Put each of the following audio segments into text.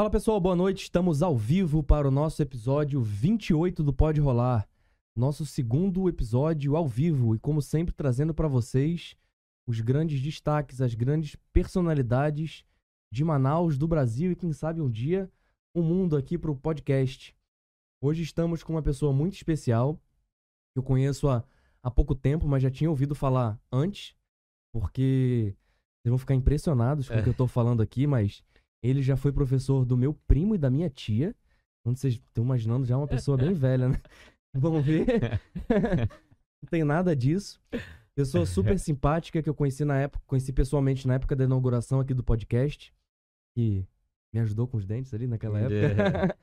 Fala pessoal, boa noite. Estamos ao vivo para o nosso episódio 28 do Pode Rolar. Nosso segundo episódio ao vivo e, como sempre, trazendo para vocês os grandes destaques, as grandes personalidades de Manaus, do Brasil e, quem sabe, um dia o mundo aqui para o podcast. Hoje estamos com uma pessoa muito especial que eu conheço há, há pouco tempo, mas já tinha ouvido falar antes, porque vocês vão ficar impressionados com o que eu tô falando aqui, mas ele já foi professor do meu primo e da minha tia. Onde vocês estão imaginando já é uma pessoa bem velha, né? Vamos ver. Não tem nada disso. Pessoa super simpática que eu conheci na época, conheci pessoalmente na época da inauguração aqui do podcast. Que me ajudou com os dentes ali naquela época.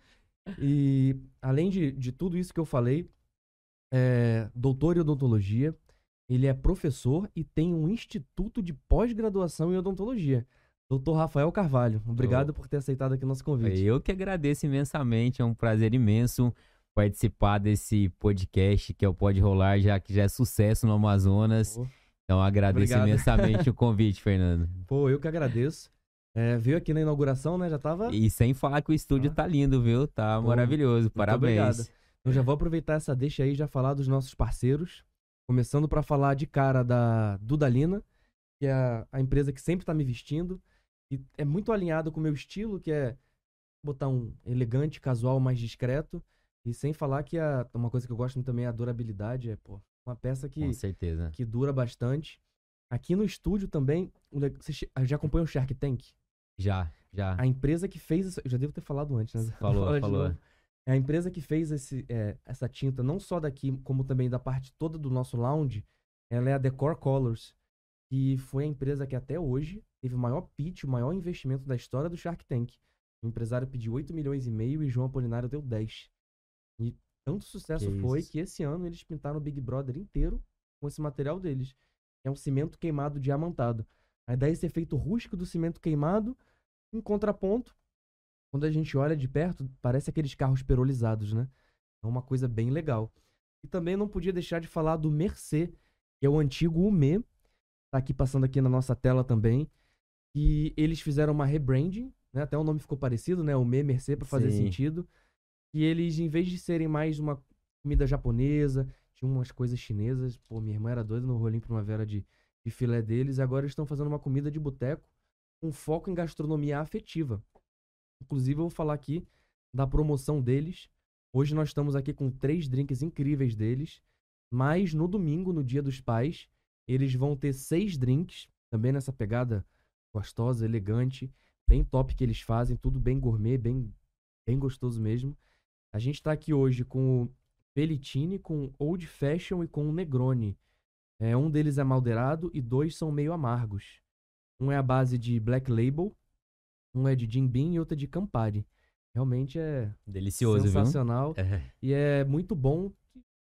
e além de, de tudo isso que eu falei, é doutor em odontologia, ele é professor e tem um instituto de pós-graduação em odontologia. Doutor Rafael Carvalho, obrigado oh. por ter aceitado aqui o nosso convite. Eu que agradeço imensamente, é um prazer imenso participar desse podcast que é o Pode Rolar, já que já é sucesso no Amazonas. Oh. Então agradeço obrigado. imensamente o convite, Fernando. Pô, eu que agradeço. É, veio aqui na inauguração, né? Já tava. E sem falar que o estúdio ah. tá lindo, viu? Tá Pô, maravilhoso. Parabéns. Obrigado. Eu já vou aproveitar essa deixa aí e já falar dos nossos parceiros. Começando para falar de cara da Dudalina, que é a, a empresa que sempre está me vestindo. E é muito alinhado com o meu estilo, que é botar um elegante, casual, mais discreto. E sem falar que a, uma coisa que eu gosto muito também é a durabilidade. É, pô, uma peça que, com certeza. que dura bastante. Aqui no estúdio também, você já acompanha o Shark Tank? Já, já. A empresa que fez. Eu já devo ter falado antes, né? Falou, falou. É a empresa que fez esse, é, essa tinta, não só daqui, como também da parte toda do nosso lounge, ela é a Decor Colors, que foi a empresa que até hoje teve o maior pitch, o maior investimento da história do Shark Tank. O empresário pediu 8 milhões e meio e João Apolinário deu 10. E tanto sucesso que foi isso? que esse ano eles pintaram o Big Brother inteiro com esse material deles. É um cimento queimado diamantado. A ideia é esse efeito rústico do cimento queimado, em contraponto, quando a gente olha de perto, parece aqueles carros perolizados, né? É uma coisa bem legal. E também não podia deixar de falar do Mercê, que é o antigo UME, tá aqui passando aqui na nossa tela também, e eles fizeram uma rebranding, né? Até o nome ficou parecido, né? UME Mercê para fazer Sim. sentido. E eles, em vez de serem mais uma comida japonesa, tinham umas coisas chinesas. Pô, minha irmã era doida no rolinho primavera de, de filé deles. Agora eles estão fazendo uma comida de boteco com foco em gastronomia afetiva. Inclusive, eu vou falar aqui da promoção deles. Hoje nós estamos aqui com três drinks incríveis deles. Mas no domingo, no Dia dos Pais, eles vão ter seis drinks, também nessa pegada gostosa, elegante, bem top que eles fazem, tudo bem gourmet, bem, bem gostoso mesmo. A gente está aqui hoje com o Pelitini, com Old Fashion e com o Negroni. É, um deles é maldeirado e dois são meio amargos. Um é a base de Black Label um é de Jim Beam e outro é de Campari. Realmente é delicioso, sensacional. É. E é muito bom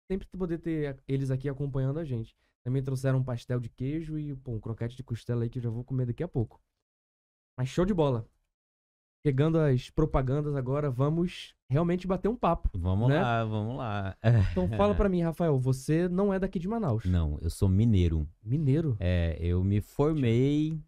sempre poder ter eles aqui acompanhando a gente. Também trouxeram um pastel de queijo e pô, um croquete de costela aí que eu já vou comer daqui a pouco. Mas show de bola. Chegando às propagandas agora, vamos realmente bater um papo. Vamos né? lá, vamos lá. Então fala para mim, Rafael, você não é daqui de Manaus? Não, eu sou mineiro. Mineiro? É, eu me formei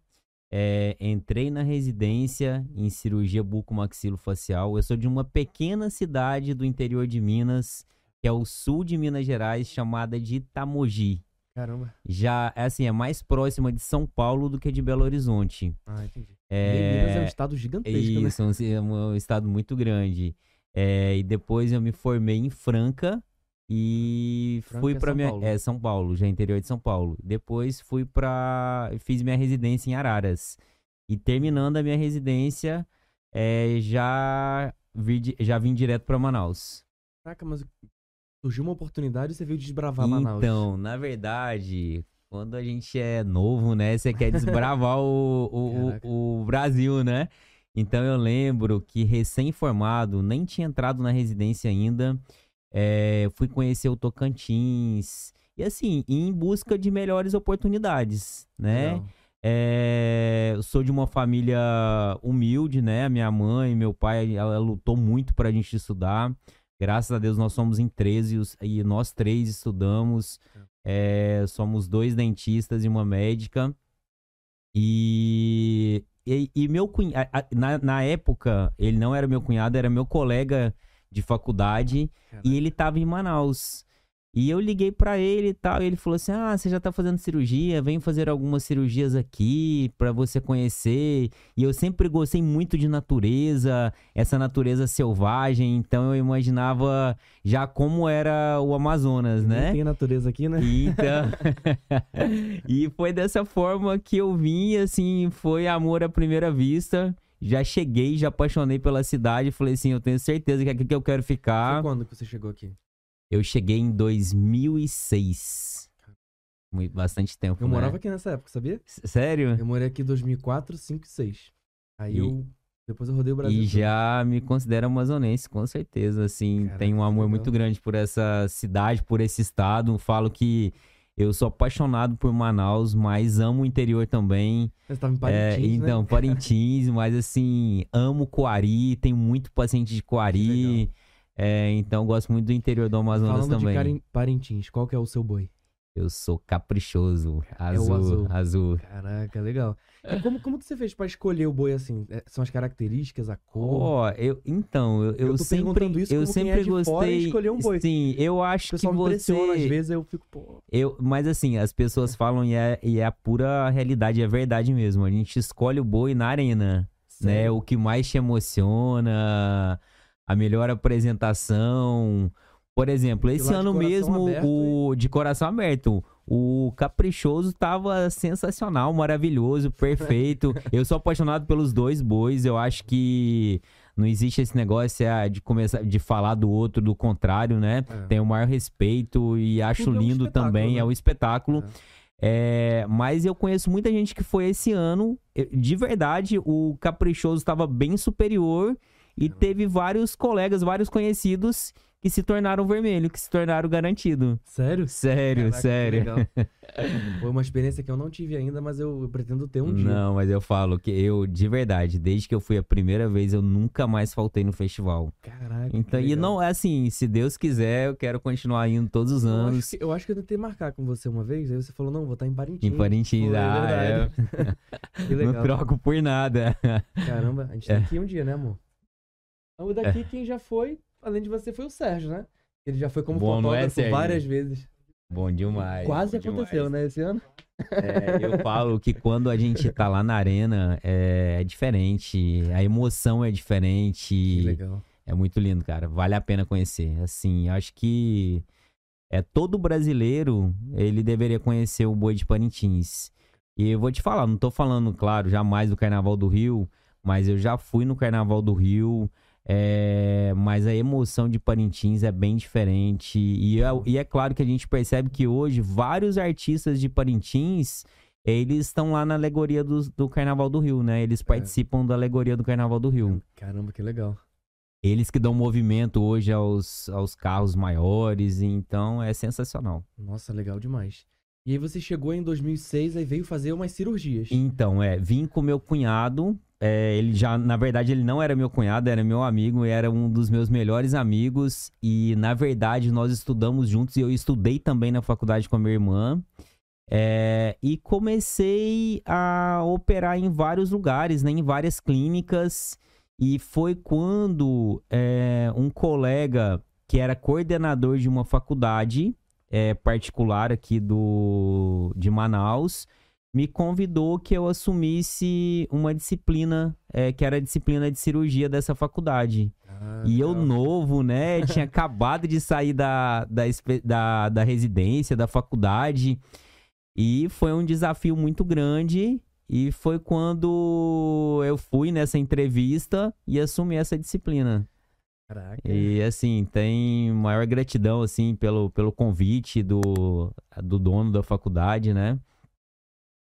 é, entrei na residência em cirurgia bucomaxilofacial. Eu sou de uma pequena cidade do interior de Minas, que é o sul de Minas Gerais, chamada de Itamogi. Caramba. Já, é assim, é mais próxima de São Paulo do que de Belo Horizonte. Ah, entendi. É... Minas é um estado gigantesco, Isso, né? é um, estado muito grande. É, e depois eu me formei em Franca, e Franca fui para minha Paulo. é São Paulo, já interior de São Paulo. Depois fui para fiz minha residência em Araras. E terminando a minha residência, é, já vi, já vim direto para Manaus. Caraca, mas surgiu uma oportunidade e você veio desbravar então, Manaus. Então, na verdade, quando a gente é novo, né, você quer desbravar o, o, o, Brasil, né? Então eu lembro que recém-formado, nem tinha entrado na residência ainda. É, fui conhecer o Tocantins. E assim, em busca de melhores oportunidades, né? É, eu sou de uma família humilde, né? Minha mãe, meu pai, ela lutou muito para a gente estudar. Graças a Deus nós somos em 13 e nós três estudamos. É, somos dois dentistas e uma médica. E e, e meu cunhado, na, na época, ele não era meu cunhado, era meu colega de faculdade Caraca. e ele tava em Manaus. E eu liguei para ele e tal, e ele falou assim: "Ah, você já tá fazendo cirurgia, vem fazer algumas cirurgias aqui para você conhecer". E eu sempre gostei muito de natureza, essa natureza selvagem, então eu imaginava já como era o Amazonas, né? Não tem natureza aqui, né? Então. e foi dessa forma que eu vim, assim, foi amor à primeira vista já cheguei, já apaixonei pela cidade. Falei assim, eu tenho certeza que é aqui que eu quero ficar. Foi quando que você chegou aqui? Eu cheguei em 2006. Muito, bastante tempo, Eu né? morava aqui nessa época, sabia? Sério? Eu morei aqui em 2004, 5 e 6. Aí e... eu... Depois eu rodei o Brasil. E todo. já me considero amazonense, com certeza. Assim, Caraca, tenho um amor legal. muito grande por essa cidade, por esse estado. Falo que eu sou apaixonado por Manaus, mas amo o interior também. Você estava em Parintins, é, Então, né? Parintins, mas assim, amo Coari, tenho muito paciente de Coari. É, então, gosto muito do interior do Amazonas Falando também. de Parintins, qual que é o seu boi? Eu sou caprichoso, azul, é azul. azul. Caraca, legal. E como, como que você fez para escolher o boi assim? É, são as características, a cor? Ó, oh, eu então, eu, eu, eu sempre isso eu sempre é gostei escolher um boi. Sim, eu acho o que você às vezes eu fico, pô. Eu, mas assim, as pessoas falam e é, e é a pura realidade, é verdade mesmo. A gente escolhe o boi na arena, né? O que mais te emociona, a melhor apresentação, por exemplo, esse ano mesmo, o de coração aberto, o Caprichoso tava sensacional, maravilhoso, perfeito. eu sou apaixonado pelos dois bois, eu acho que não existe esse negócio é, de começar de falar do outro do contrário, né? É. Tenho o maior respeito e acho Tudo lindo é um também, né? é o espetáculo. É. é. mas eu conheço muita gente que foi esse ano. De verdade, o Caprichoso estava bem superior e teve vários colegas, vários conhecidos que se tornaram vermelho, que se tornaram garantido. Sério? Sério, Caraca, sério. Foi uma experiência que eu não tive ainda, mas eu, pretendo ter um dia. Não, mas eu falo que eu, de verdade, desde que eu fui a primeira vez, eu nunca mais faltei no festival. Caraca. Então, e não é assim, se Deus quiser, eu quero continuar indo todos os anos. Eu acho que eu, acho que eu tentei marcar com você uma vez, aí você falou, não, vou estar em Parintins. Em Parintins, ah, é. que legal. Não troco por nada. Caramba, a gente é. tem que ir um dia, né, amor? O daqui, é. quem já foi, além de você, foi o Sérgio, né? Ele já foi como Bom, fotógrafo é, várias vezes. Bom demais. Quase bom aconteceu, demais. né, esse ano? É, eu falo que quando a gente tá lá na arena é, é diferente, a emoção é diferente. Que legal. É muito lindo, cara. Vale a pena conhecer. Assim, acho que é todo brasileiro ele deveria conhecer o Boi de Parintins. E eu vou te falar, não tô falando, claro, jamais do Carnaval do Rio, mas eu já fui no Carnaval do Rio. É, mas a emoção de Parintins é bem diferente. E é, e é, claro que a gente percebe que hoje vários artistas de Parintins eles estão lá na alegoria do, do Carnaval do Rio, né? Eles é. participam é. da alegoria do Carnaval do Rio. Caramba, que legal. Eles que dão movimento hoje aos, aos carros maiores, então é sensacional. Nossa, legal demais. E aí você chegou em 2006 e veio fazer umas cirurgias. Então, é, vim com meu cunhado é, ele já, na verdade, ele não era meu cunhado, era meu amigo, era um dos meus melhores amigos. E, na verdade, nós estudamos juntos e eu estudei também na faculdade com a minha irmã. É, e comecei a operar em vários lugares, né, em várias clínicas. E foi quando é, um colega que era coordenador de uma faculdade é, particular aqui do, de Manaus me convidou que eu assumisse uma disciplina, é, que era a disciplina de cirurgia dessa faculdade. Ah, e eu, novo, né, tinha acabado de sair da, da, da, da residência, da faculdade. E foi um desafio muito grande. E foi quando eu fui nessa entrevista e assumi essa disciplina. Caraca. E assim, tem maior gratidão assim pelo, pelo convite do, do dono da faculdade, né?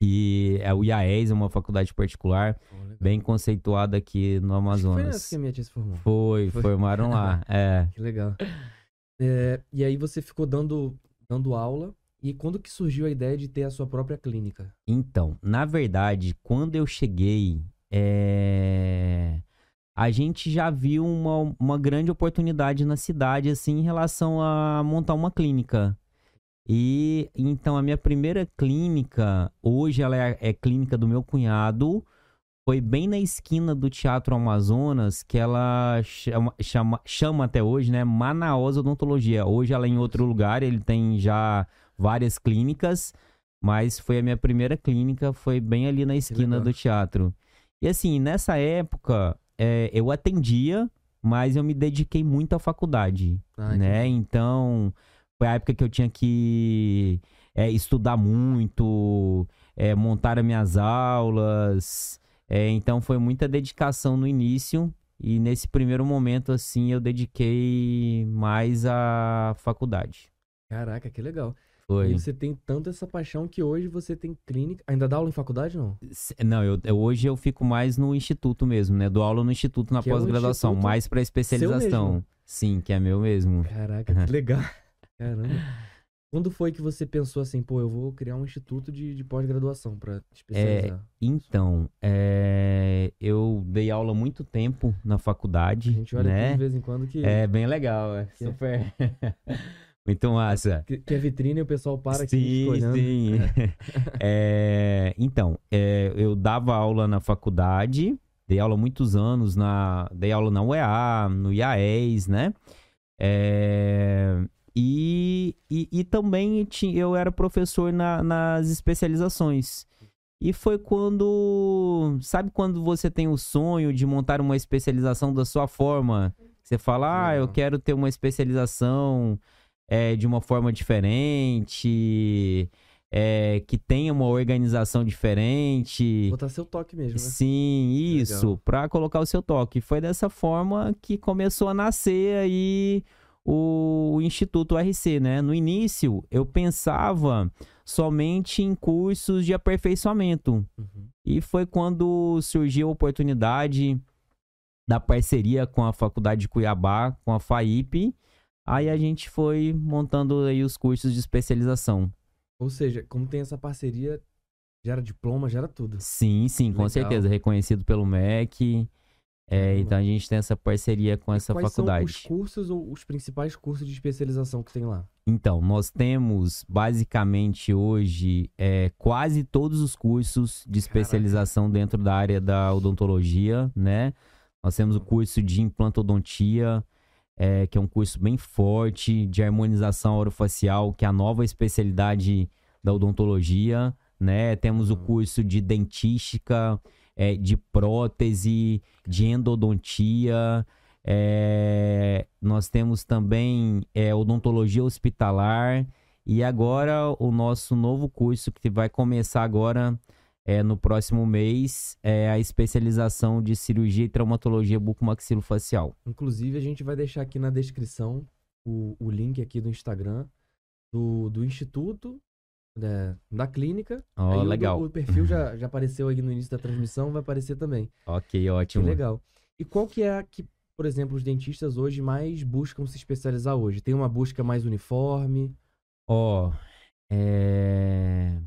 E é o IAES, é uma faculdade particular, oh, bem conceituada aqui no Amazonas. Foi nessa que a minha tia se formou. Foi, Foi. formaram lá, é. Que legal. É, e aí você ficou dando, dando aula, e quando que surgiu a ideia de ter a sua própria clínica? Então, na verdade, quando eu cheguei, é... a gente já viu uma, uma grande oportunidade na cidade, assim, em relação a montar uma clínica. E então a minha primeira clínica, hoje ela é, é clínica do meu cunhado, foi bem na esquina do Teatro Amazonas que ela chama, chama, chama até hoje, né? Manaus Odontologia. Hoje ela é em outro lugar, ele tem já várias clínicas, mas foi a minha primeira clínica, foi bem ali na esquina do teatro. E assim, nessa época, é, eu atendia, mas eu me dediquei muito à faculdade, ah, né? Então, foi a época que eu tinha que é, estudar muito, é, montar as minhas aulas. É, então, foi muita dedicação no início. E nesse primeiro momento, assim, eu dediquei mais à faculdade. Caraca, que legal. Foi. E você tem tanto essa paixão que hoje você tem clínica. Ainda dá aula em faculdade, não? Não, eu, eu hoje eu fico mais no instituto mesmo, né? Dou aula no instituto na é pós-graduação, é mais para especialização. Sim, que é meu mesmo. Caraca, que legal. Caramba. Quando foi que você pensou assim, pô, eu vou criar um instituto de, de pós-graduação para especializar? É, então, é, eu dei aula muito tempo na faculdade. A gente olha né? aqui de vez em quando que. É bem legal, é super. Muito massa. Que, que é vitrine e o pessoal para sim, aqui olhando. Sim, é, Então, é, eu dava aula na faculdade, dei aula muitos anos, na, dei aula na UEA, no IAES, né? É, e, e, e, também eu era professor na, nas especializações. E foi quando. Sabe quando você tem o sonho de montar uma especialização da sua forma? Você fala, ah, eu quero ter uma especialização é, de uma forma diferente, é, que tenha uma organização diferente. Botar seu toque mesmo, né? Sim, isso, para colocar o seu toque. Foi dessa forma que começou a nascer aí o Instituto RC, né? No início, eu pensava somente em cursos de aperfeiçoamento. Uhum. E foi quando surgiu a oportunidade da parceria com a Faculdade de Cuiabá, com a FAIP, Aí a gente foi montando aí os cursos de especialização. Ou seja, como tem essa parceria, gera diploma, gera tudo. Sim, sim, com certeza. Reconhecido pelo MEC. É, então a gente tem essa parceria com e essa quais faculdade. São os cursos ou os principais cursos de especialização que tem lá? Então, nós temos basicamente hoje é, quase todos os cursos de especialização Caraca. dentro da área da odontologia, né? Nós temos o curso de implantodontia, é, que é um curso bem forte de harmonização orofacial, que é a nova especialidade da odontologia, né? Temos o uhum. curso de dentística, é, de prótese, de endodontia. É, nós temos também é, odontologia hospitalar e agora o nosso novo curso que vai começar agora é, no próximo mês é a especialização de cirurgia e traumatologia bucomaxilofacial. Inclusive, a gente vai deixar aqui na descrição o, o link aqui do Instagram do, do Instituto, né, da clínica. Oh, legal. O, o, perfil já, já apareceu aí no início da transmissão, vai aparecer também. Ok, ótimo. Que legal. E qual que é a que, por exemplo, os dentistas hoje mais buscam se especializar hoje? Tem uma busca mais uniforme? Ó, oh, é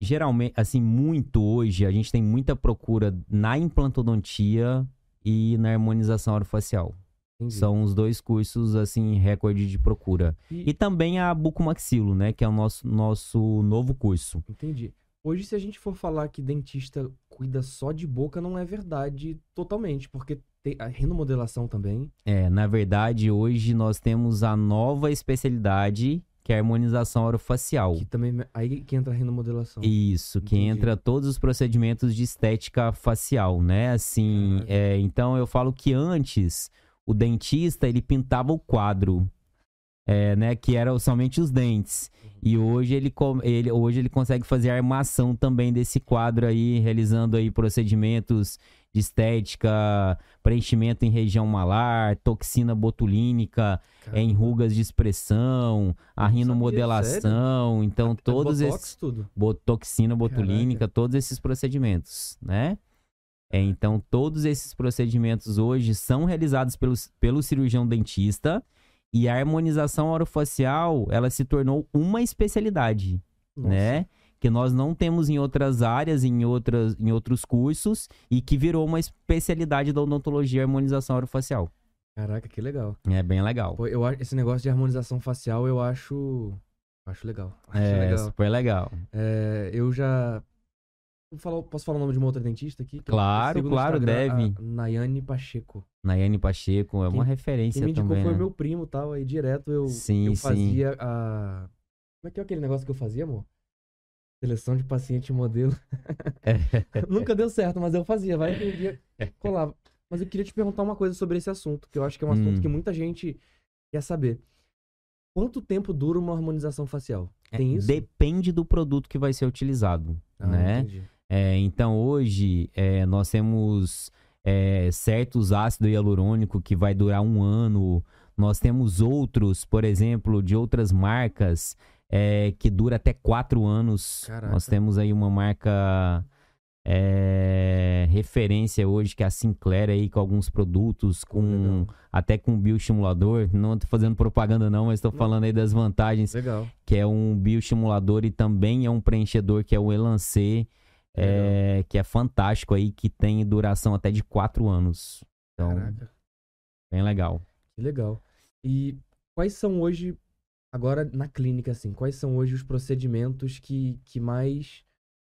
geralmente, assim, muito hoje, a gente tem muita procura na implantodontia e na harmonização orofacial. Entendi. São os dois cursos, assim, recorde de procura. E, e também a bucomaxilo, né? Que é o nosso, nosso novo curso. Entendi. Hoje, se a gente for falar que dentista cuida só de boca, não é verdade totalmente, porque tem a renomodelação também. É, na verdade, hoje nós temos a nova especialidade que é a harmonização orofacial. Que também aí que entra a renomodelação. Isso, Entendi. que entra todos os procedimentos de estética facial, né? Assim, é, então eu falo que antes o dentista ele pintava o quadro, é, né? Que eram somente os dentes. Uhum. E hoje ele, ele, hoje ele consegue fazer a armação também desse quadro aí, realizando aí procedimentos de estética, preenchimento em região malar, toxina botulínica, Caramba. em rugas de expressão, a rinomodelação, então ah, todos botox, esses tudo. toxina botulínica, Caraca. todos esses procedimentos, né? É, então todos esses procedimentos hoje são realizados pelo, pelo cirurgião dentista e a harmonização orofacial, ela se tornou uma especialidade, Nossa. né? que nós não temos em outras áreas, em, outras, em outros cursos, e que virou uma especialidade da odontologia e harmonização orofacial. Caraca, que legal. É bem legal. Pô, eu, esse negócio de harmonização facial eu acho. Acho legal. Acho é, legal. super legal. É, eu já. Falar, posso falar o nome de uma outra dentista aqui? Claro, claro, deve. Nayane Pacheco. Nayane Pacheco é uma referência também. Quem me indicou foi né? meu primo tal, aí direto eu, sim, eu fazia sim. a. Como é que é aquele negócio que eu fazia, amor? Seleção de paciente modelo. Nunca deu certo, mas eu fazia, vai que um dia colava. Mas eu queria te perguntar uma coisa sobre esse assunto, que eu acho que é um assunto hum. que muita gente quer saber. Quanto tempo dura uma harmonização facial? É, Tem isso? Depende do produto que vai ser utilizado, ah, né? É, então hoje é, nós temos é, certos ácido hialurônico que vai durar um ano. Nós temos outros, por exemplo, de outras marcas é, que dura até quatro anos. Caraca. Nós temos aí uma marca é, referência hoje, que é a Sinclair aí, com alguns produtos, com até com bioestimulador. Não tô fazendo propaganda não, mas estou falando aí das vantagens. Legal. Que é um bioestimulador e também é um preenchedor, que é o Elancê, é, que é fantástico aí, que tem duração até de quatro anos. Então, Caraca. bem legal. Que legal. E quais são hoje, agora na clínica, assim, quais são hoje os procedimentos que, que mais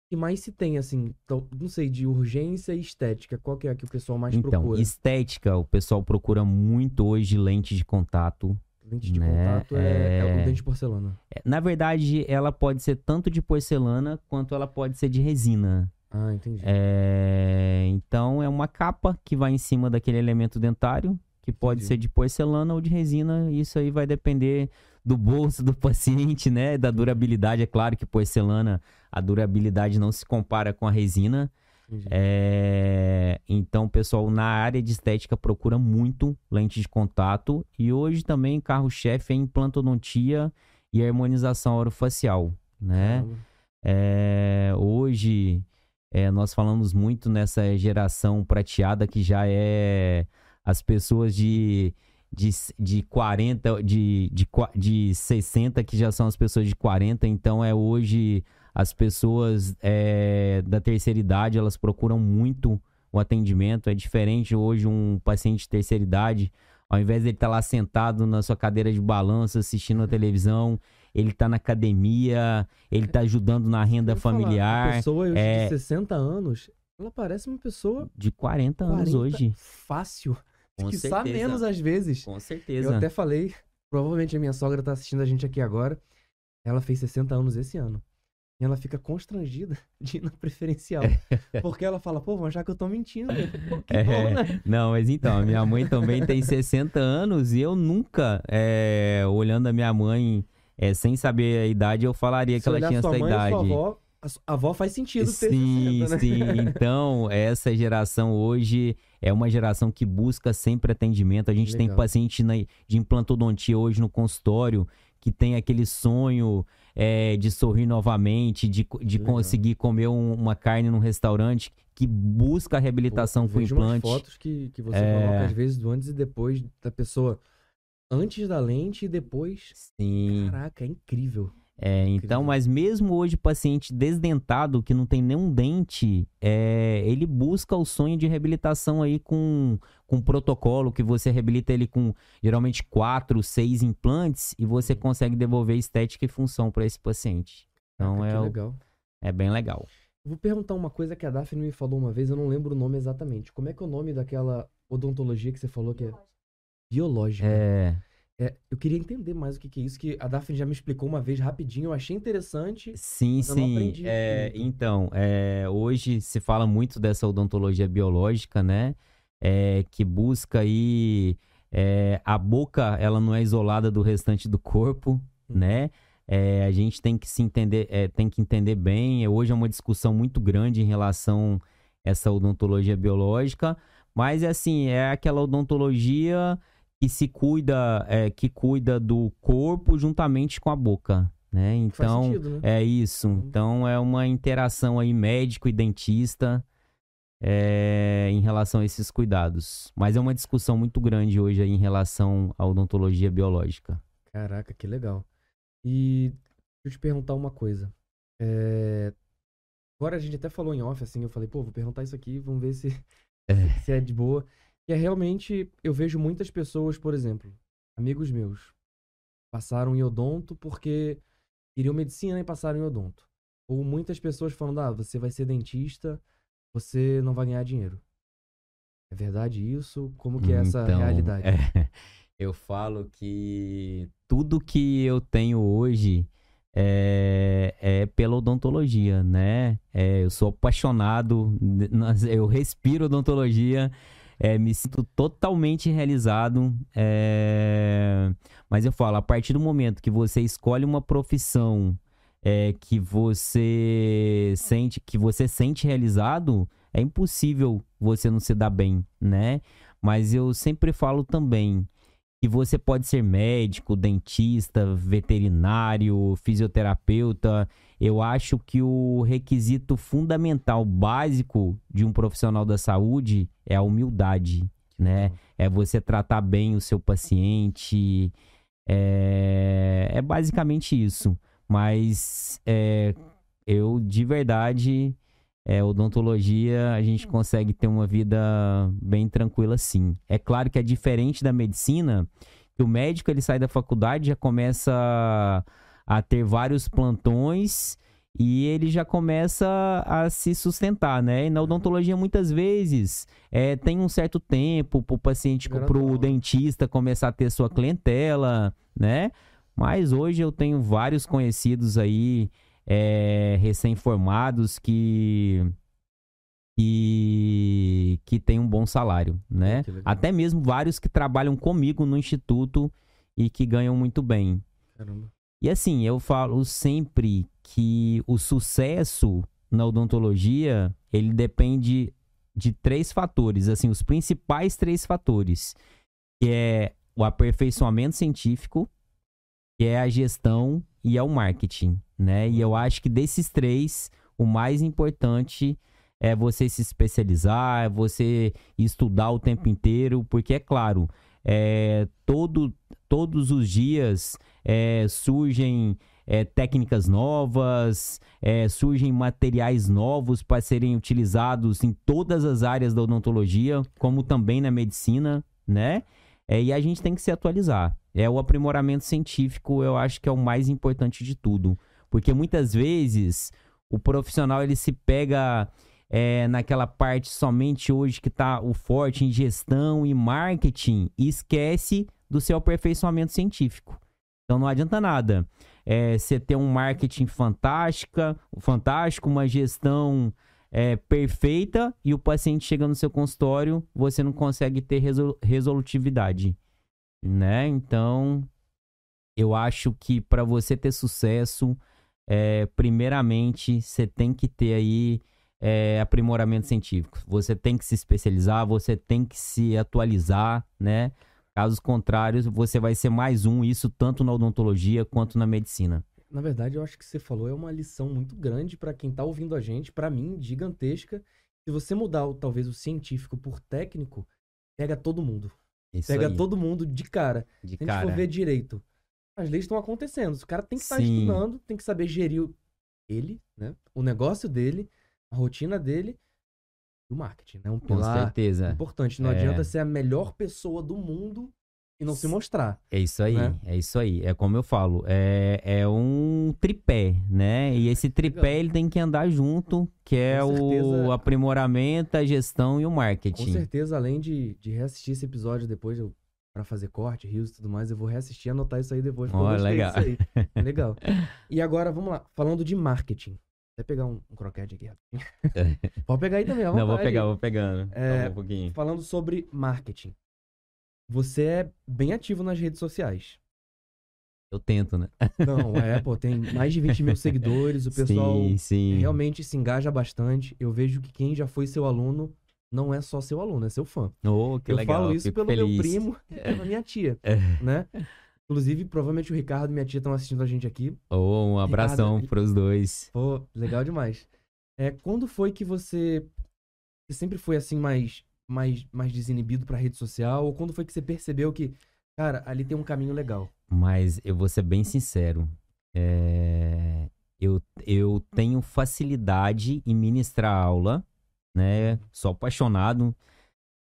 que mais se tem, assim, não sei, de urgência e estética? Qual que é a que o pessoal mais então, procura? estética, o pessoal procura muito hoje lente de contato. Lente de né? contato é, é... é o dente de porcelana. É, na verdade, ela pode ser tanto de porcelana quanto ela pode ser de resina. Ah, entendi. É, então, é uma capa que vai em cima daquele elemento dentário, que pode entendi. ser de porcelana ou de resina. Isso aí vai depender do bolso do paciente, né? Da durabilidade. É claro que porcelana, a durabilidade não se compara com a resina. É... Então, pessoal, na área de estética procura muito lente de contato. E hoje também carro-chefe é implantodontia e harmonização orofacial, né? É... Hoje é, nós falamos muito nessa geração prateada que já é as pessoas de de, de 40, de, de, de 60, que já são as pessoas de 40. Então, é hoje as pessoas é, da terceira idade, elas procuram muito o atendimento. É diferente hoje um paciente de terceira idade, ao invés de ele estar tá lá sentado na sua cadeira de balanço, assistindo a televisão, ele está na academia, ele está ajudando na renda familiar. Falar, pessoa é... de 60 anos, ela parece uma pessoa... De 40 anos 40, hoje. Fácil. Com que certeza. menos às vezes. Com certeza. Eu até falei, provavelmente a minha sogra tá assistindo a gente aqui agora. Ela fez 60 anos esse ano. E ela fica constrangida de ir na preferencial. porque ela fala, pô, mas já que eu tô mentindo. Pô, é, bom, né? Não, mas então, a minha mãe também tem 60 anos e eu nunca, é, olhando a minha mãe, é, sem saber a idade, eu falaria Se que ela tinha essa idade. Sua avó, a avó faz sentido ter Sim, 60, né? sim. Então, essa geração hoje é uma geração que busca sempre atendimento. A gente Legal. tem paciente na, de implantodontia hoje no consultório que tem aquele sonho é, de sorrir novamente, de, de conseguir comer um, uma carne num restaurante, que busca a reabilitação Pô, com implante. fotos que, que você é... coloca às vezes do antes e depois da pessoa. Antes da lente e depois. Sim. Caraca, é incrível. É, então, mas mesmo hoje, paciente desdentado, que não tem nenhum dente, é, ele busca o sonho de reabilitação aí com, com protocolo, que você reabilita ele com geralmente quatro, seis implantes e você uhum. consegue devolver estética e função para esse paciente. Então, é, legal. é bem legal. Vou perguntar uma coisa que a Daphne me falou uma vez, eu não lembro o nome exatamente. Como é que é o nome daquela odontologia que você falou que é? Biológica. É. É, eu queria entender mais o que, que, é isso, que a Daphne já me explicou uma vez rapidinho, eu achei interessante. Sim, sim. É, então, é, hoje se fala muito dessa odontologia biológica, né? É, que busca aí. É, a boca, ela não é isolada do restante do corpo, uhum. né? É, a gente tem que se entender, tem que entender bem. Hoje é uma discussão muito grande em relação a essa odontologia biológica, mas é assim, é aquela odontologia que se cuida, é, que cuida do corpo juntamente com a boca. Né? Então, sentido, né? é isso. Uhum. Então, é uma interação aí médico e dentista é, em relação a esses cuidados. Mas é uma discussão muito grande hoje aí em relação à odontologia biológica. Caraca, que legal. E deixa eu te perguntar uma coisa. É... Agora a gente até falou em off, assim, eu falei, pô, vou perguntar isso aqui, vamos ver se é, se é de boa. E é realmente, eu vejo muitas pessoas, por exemplo, amigos meus, passaram em odonto porque queriam medicina e passaram em odonto. ou muitas pessoas falando, ah, você vai ser dentista, você não vai ganhar dinheiro. É verdade isso? Como que é essa Então, realidade? é, eu falo que tudo que eu tenho hoje é, é pela odontologia, né? É, eu sou apaixonado, eu respiro odontologia, é, me sinto totalmente realizado. é, mas eu falo, a partir do momento que você escolhe uma profissão é, que você sente que você sente realizado, é impossível você não se dar bem, né? Mas eu sempre falo também que você pode ser médico, dentista, veterinário, fisioterapeuta. Eu acho que o requisito fundamental, básico de um profissional da saúde é a humildade, né? É você tratar bem o seu paciente. É, é basicamente isso. Mas é, eu, de verdade, é, odontologia, a gente consegue ter uma vida bem tranquila, sim. É claro que é diferente da medicina, que o médico ele sai da faculdade já começa a ter vários plantões e ele já começa a se sustentar, né? E na odontologia, muitas vezes, é, tem um certo tempo para o paciente, para o dentista começar a ter sua clientela, né? Mas hoje eu tenho vários conhecidos aí, é, recém-formados, que, que, que têm um bom salário, né? Até mesmo vários que trabalham comigo no instituto e que ganham muito bem. Caramba. E assim, eu falo sempre que o sucesso na odontologia, ele depende de três fatores, assim, os principais três fatores, que é o aperfeiçoamento científico, que é a gestão e é o marketing, né? E eu acho que desses três, o mais importante é você se especializar, é você estudar o tempo inteiro, porque é claro, é, todo, todos os dias é, surgem é, técnicas novas, é, surgem materiais novos para serem utilizados em todas as áreas da odontologia, como também na medicina, né? É, e a gente tem que se atualizar. É o aprimoramento científico, eu acho que é o mais importante de tudo, porque muitas vezes o profissional ele se pega é, naquela parte somente hoje que está o forte em gestão e marketing e esquece do seu aperfeiçoamento científico. Então não adianta nada é, você ter um marketing fantástica, fantástico, uma gestão é, perfeita e o paciente chega no seu consultório, você não consegue ter resol- resolutividade, né? Então, eu acho que para você ter sucesso, é, primeiramente, você tem que ter aí é, aprimoramento científico. Você tem que se especializar, você tem que se atualizar, né? Caso contrário, você vai ser mais um, isso tanto na odontologia quanto na medicina. Na verdade, eu acho que você falou é uma lição muito grande pra quem tá ouvindo a gente, pra mim, gigantesca. Se você mudar talvez o científico por técnico, pega todo mundo. Isso Pega aí, todo mundo de cara. de Se a gente cara. for ver direito, as leis estão acontecendo. O cara tem que estar Sim. estudando, tem que saber gerir ele, né? O negócio dele, a rotina dele e o marketing, né? Um Com pilar certeza. importante. Não É. adianta ser a melhor pessoa do mundo e não se mostrar. É isso aí, né? é isso aí. É como eu falo, é, é um tripé, né? E esse tripé Legal. ele tem que andar junto, que é Com o certeza. aprimoramento, a gestão e o Com marketing. certeza, além de, de reassistir esse episódio depois, eu, pra fazer corte, rios e tudo mais, eu vou reassistir e anotar isso aí depois. gostei legal. É legal. E agora, vamos lá. Falando de marketing. Até pegar um, um croquete aqui. rapidinho. Pode pegar aí também, à Não, vou pegar, vou pegando. É, um pouquinho. Falando sobre marketing. Você é bem ativo nas redes sociais. Eu tento, né? Não, é, pô, tem mais de 20 mil seguidores, o pessoal sim, sim. realmente se engaja bastante. Eu vejo que quem já foi seu aluno não é só seu aluno, é seu fã. Oh, que eu legal. falo isso pelo meu feliz. primo e pela minha tia, É. né? Inclusive, provavelmente o Ricardo e minha tia estão assistindo a gente aqui. Oh, um abração Obrigado. pros dois. Pô, legal demais. É, quando foi que você, você sempre foi assim mais mais mais desinibido pra rede social ou quando foi que você percebeu que, cara, ali tem um caminho legal? Mas eu vou ser bem sincero. é, Eu, eu tenho facilidade em ministrar aula, né? Sou apaixonado.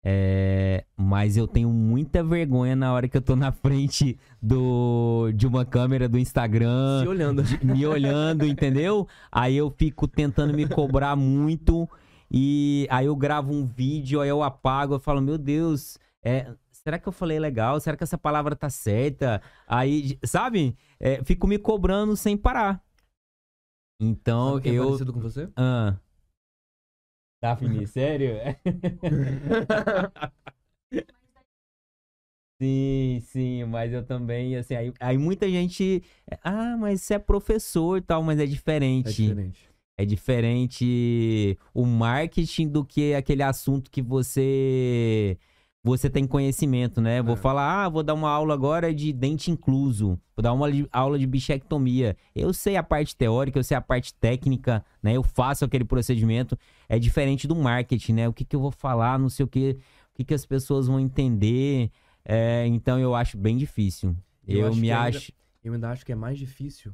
É, mas eu tenho muita vergonha na hora que eu tô na frente do, de uma câmera do Instagram. Se olhando. de- me olhando, entendeu? Aí eu fico tentando me cobrar muito. E aí eu gravo um vídeo, aí eu apago, eu falo, meu Deus, é, será que eu falei legal? Será que essa palavra tá certa? Aí, sabe? É, fico me cobrando sem parar. Então Sabe quem é eu. parecido com você? Ah. Daphne, sério? sim, sim, mas eu também, assim, aí, aí muita gente. Ah, mas você é professor e tal, mas é É diferente. diferente. É diferente o marketing do que aquele assunto que você você tem conhecimento, né? Vou É. falar, ah, vou dar uma aula agora de dente incluso, vou dar uma aula de bichectomia. Eu sei a parte teórica, eu sei a parte técnica, né? Eu faço aquele procedimento. É diferente do marketing, né? O que, que eu vou falar, não sei o que, o que, que as pessoas vão entender. É, então eu acho bem difícil. Eu Eu, acho me que ainda- acho. Eu ainda acho que é mais difícil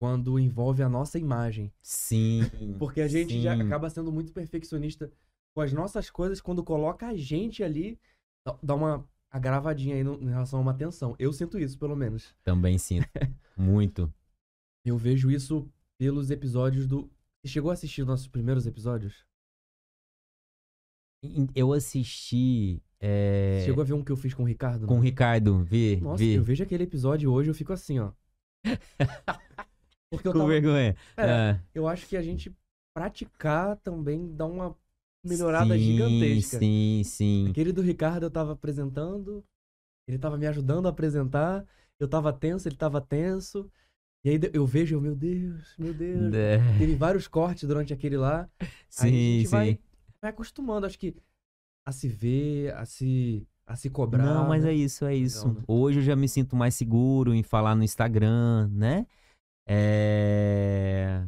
quando envolve a nossa imagem. Sim. Porque a gente já sim. acaba sendo muito perfeccionista com as nossas coisas quando coloca a gente ali, dá- dá uma agravadinha aí no- em relação a uma tensão. Eu sinto isso, pelo menos. Também sinto. Muito. Eu vejo isso pelos episódios do. Você chegou a assistir os nossos primeiros episódios? Eu assisti é, Chegou a ver um que eu fiz com o Ricardo? com o? Ricardo, vi, Nossa, vi. eu vejo aquele episódio hoje eu fico assim, ó. Porque eu Com tava, vergonha. É, Ah, eu acho que a gente praticar também dá uma melhorada sim, gigantesca. Sim, sim. Aquele do Ricardo eu tava apresentando, ele tava me ajudando a apresentar, eu tava tenso, ele tava tenso. E aí eu vejo, eu, meu Deus, meu Deus. É, Teve vários cortes durante aquele lá. Aí a sim, gente sim. vai, vai acostumando, acho que, a se ver, a se, a se cobrar. Não, mas né? é isso, é isso. né? Hoje eu já me sinto mais seguro em falar no Instagram, né? É...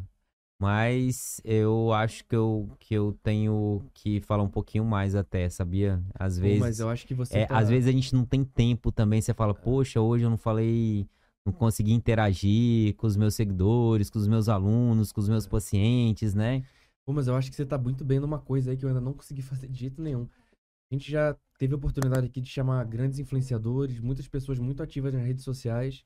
Mas eu acho que eu, que eu tenho que falar um pouquinho mais até, sabia? Às Pô, vezes. mas eu acho que você É, tá... Às vezes a gente não tem tempo também. Você fala, poxa, hoje eu não falei, não consegui interagir com os meus seguidores, com os meus alunos, com os meus pacientes, né? Pô, mas eu acho que você tá muito bem numa coisa aí que eu ainda não consegui fazer de jeito nenhum. A gente já teve a oportunidade aqui de chamar grandes influenciadores, muitas pessoas muito ativas nas redes sociais.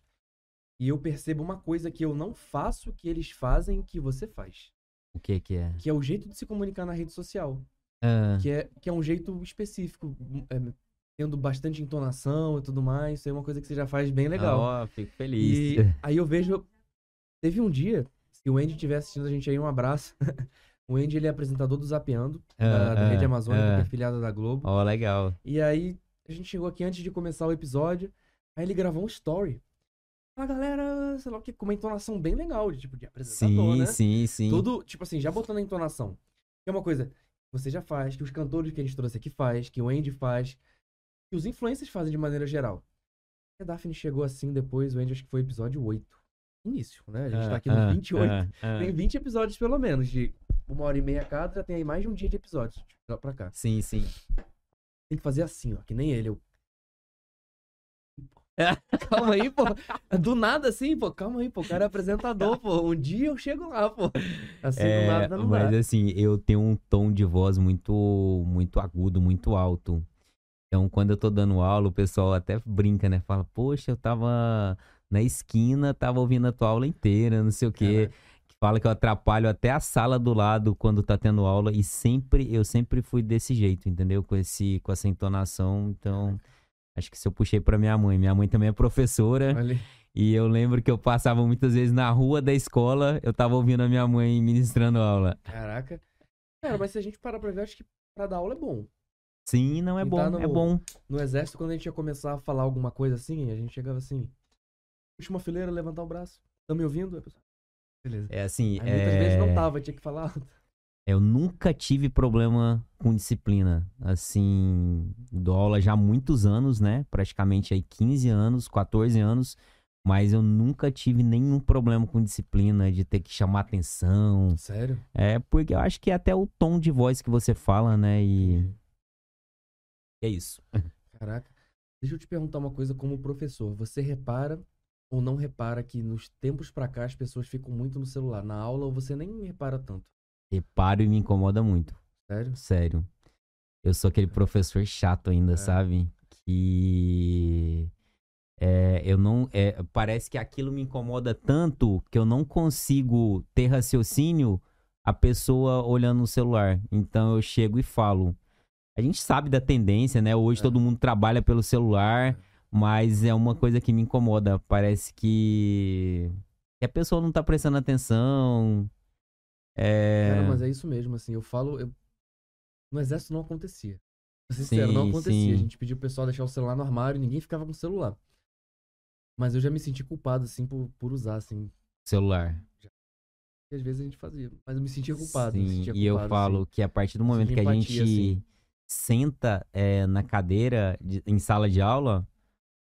E eu percebo uma coisa que eu não faço que eles fazem que você faz. O que que é? Que é o jeito de se comunicar na rede social. Ah, Que é, que é um jeito específico, é, tendo bastante entonação e tudo mais. Isso aí é uma coisa que você já faz bem legal. Ó, fico feliz. E aí eu vejo. Teve um dia, se o Andy estiver assistindo a gente aí, um abraço. o Andy ele é apresentador do Zapeando, da, Ah, da Rede ah, Amazônica, que é ah. afiliada da Globo. Ó, legal. E aí a gente chegou aqui antes de começar o episódio. Aí ele gravou um story. A galera, sei lá o que, com uma entonação bem legal, de tipo de apresentador, Sim, né? sim, sim. Tudo, tipo assim, já botando a entonação. Que é uma coisa que você já faz, que os cantores que a gente trouxe aqui faz, que o Andy faz, que os influencers fazem de maneira geral. A Daphne chegou assim depois, o Andy acho que foi episódio 8. Início, né? A gente tá aqui no Ah, 28. ah, ah. Tem 20 episódios pelo menos, de uma hora e meia cada, já tem aí mais de um dia de episódios lá pra cá. Sim, sim. Tem que fazer assim, ó, que nem ele. Eu... calma aí, pô. Do nada assim, pô. Calma aí, pô. O cara é apresentador, pô. Um dia eu chego lá, pô. Assim, do É, nada não mas dá. assim, eu tenho um tom de voz muito, muito agudo, muito alto. Então, quando eu tô dando aula, o pessoal até brinca, né? Fala, poxa, eu tava na esquina, tava ouvindo a tua aula inteira, não sei o quê. Caraca. Fala que eu atrapalho até a sala do lado quando tá tendo aula. E sempre, eu sempre fui desse jeito, entendeu? Com, esse, com essa entonação. Então, acho que se eu puxei pra minha mãe. Minha mãe também é professora. Olha. E eu lembro que eu passava muitas vezes na rua da escola, eu tava ouvindo a minha mãe ministrando aula. Caraca. Cara, mas se a gente parar pra ver, acho que pra dar aula é bom. Sim, não é bom, tá no- é bom. No exército, quando a gente ia começar a falar alguma coisa assim, a gente chegava assim. Puxa uma fileira, levantar o braço. Tá me ouvindo? Beleza. É assim, Aí muitas é... vezes não tava, tinha que falar eu nunca tive problema com disciplina. Assim, dou aula já há muitos anos, né? Praticamente aí 15 anos, 14 anos. Mas eu nunca tive nenhum problema com disciplina, de ter que chamar atenção. Sério? É, porque eu acho que é até o tom de voz que você fala, né? E é isso. Caraca. Deixa eu te perguntar uma coisa como professor. Você repara ou não repara que nos tempos pra cá as pessoas ficam muito no celular? Na aula ou você nem repara tanto? Reparo e me incomoda muito. Sério? Sério. eu sou aquele professor chato ainda, É. sabe? Que é, eu não. é, parece que aquilo me incomoda tanto que eu não consigo ter raciocínio a pessoa olhando no celular. Então eu chego e falo. A gente sabe da tendência, né? Hoje É. todo mundo trabalha pelo celular, mas é uma coisa que me incomoda. Parece que, que a pessoa não tá prestando atenção. É... Cara, mas é isso mesmo, assim, eu falo. eu- No exército não acontecia. Sincero, não Sim, acontecia. A sim. gente pediu pro pessoal deixar o celular no armário e ninguém ficava com o celular. Mas eu já me senti culpado, assim, por, por usar, assim. celular. E às vezes a gente fazia. Mas eu me sentia culpado. me Sim, sentia e eu culpado, falo assim. que a partir do momento que a empatia, gente assim. Senta é, na cadeira de- em sala de aula,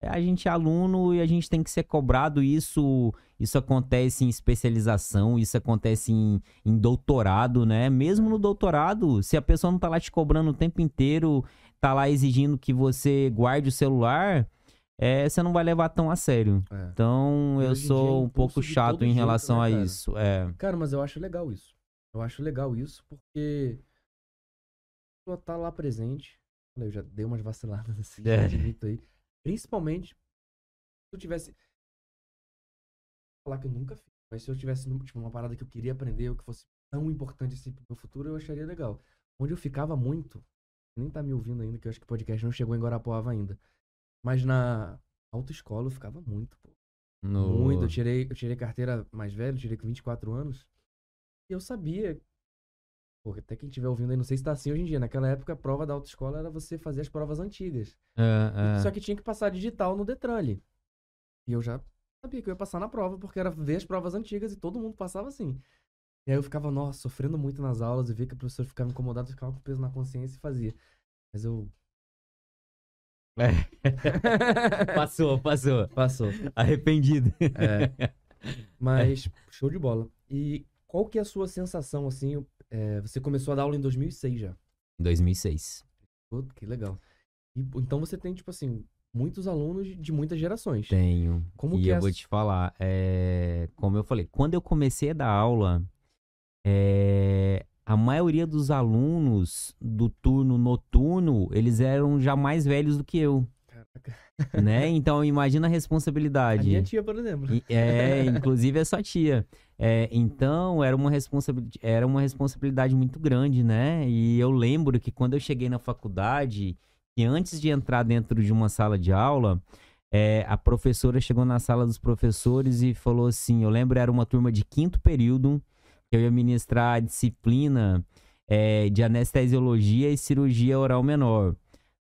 é, a gente é aluno e a gente tem que ser cobrado. Isso, isso acontece em especialização, isso acontece em, em doutorado, né? Mesmo no doutorado, se a pessoa não tá lá te cobrando o tempo inteiro, tá lá exigindo que você guarde o celular, é, você não vai levar tão a sério. É. Então eu é sou um pouco chato em jeito, relação né, a isso. É. Cara, mas eu acho legal isso. Eu acho legal isso porque pessoa tá lá presente. Eu já dei umas vaciladas assim, É. admito aí. Principalmente se eu tivesse. Falar que eu nunca fiz, mas se eu tivesse tipo, uma parada que eu queria aprender, ou que fosse tão importante assim pro meu futuro, eu acharia legal. Onde eu ficava muito, nem tá me ouvindo ainda, que eu acho que o podcast não chegou em Guarapuava ainda. Mas na autoescola eu ficava muito, pô. No... Muito. Eu tirei, eu tirei carteira mais velho, tirei com 24 anos. E eu sabia. Pô, até quem estiver ouvindo aí, não sei se tá assim hoje em dia. Naquela época, a prova da autoescola era você fazer as provas antigas. É, é. Só que tinha que passar digital no Detran ali. E eu já sabia que eu ia passar na prova, porque era ver as provas antigas e todo mundo passava assim. E aí eu ficava, nossa, sofrendo muito nas aulas e via que a professora ficava incomodada, eu ficava com peso na consciência e fazia. Mas eu. Passou, passou. Passou. Arrependido. É. Mas, show de bola. E qual que é a sua sensação, assim? É, você começou a dar aula em 2006 já. 2006. Pô, que legal. E, então você tem, tipo assim, muitos alunos de, muitas gerações. Tenho. Como e que eu é vou a- te falar, é, como eu falei, quando eu comecei a dar aula, é, a maioria dos alunos do turno noturno, eles eram já mais velhos do que eu, Caraca. né? Então imagina a A responsabilidade. minha tia, por exemplo. É, inclusive é sua tia. É, então, era uma, responsabilidade, era uma responsabilidade muito grande, né? E eu lembro que quando eu cheguei na faculdade, que antes de entrar dentro de uma sala de aula, é, a professora chegou na sala dos professores e falou assim: eu lembro, era uma turma de quinto período, que eu ia ministrar a disciplina é, de anestesiologia e cirurgia oral menor.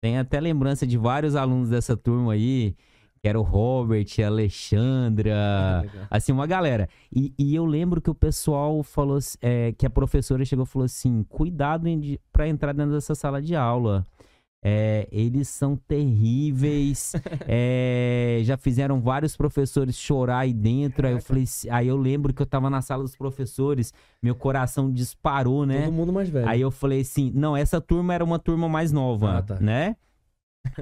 Tem até lembrança de vários alunos dessa turma aí, que era o Robert, a Alexandra, Legal. assim, uma galera. E, e eu lembro que o pessoal falou, é, que a professora chegou e falou assim, cuidado pra entrar dentro dessa sala de aula. É, eles são terríveis, é, já fizeram vários professores chorar aí dentro. Aí eu falei, aí eu lembro que eu tava na sala dos professores, meu coração disparou, né? Todo mundo mais velho. Aí eu falei assim, não, essa turma era uma turma mais nova, Ah, tá. né?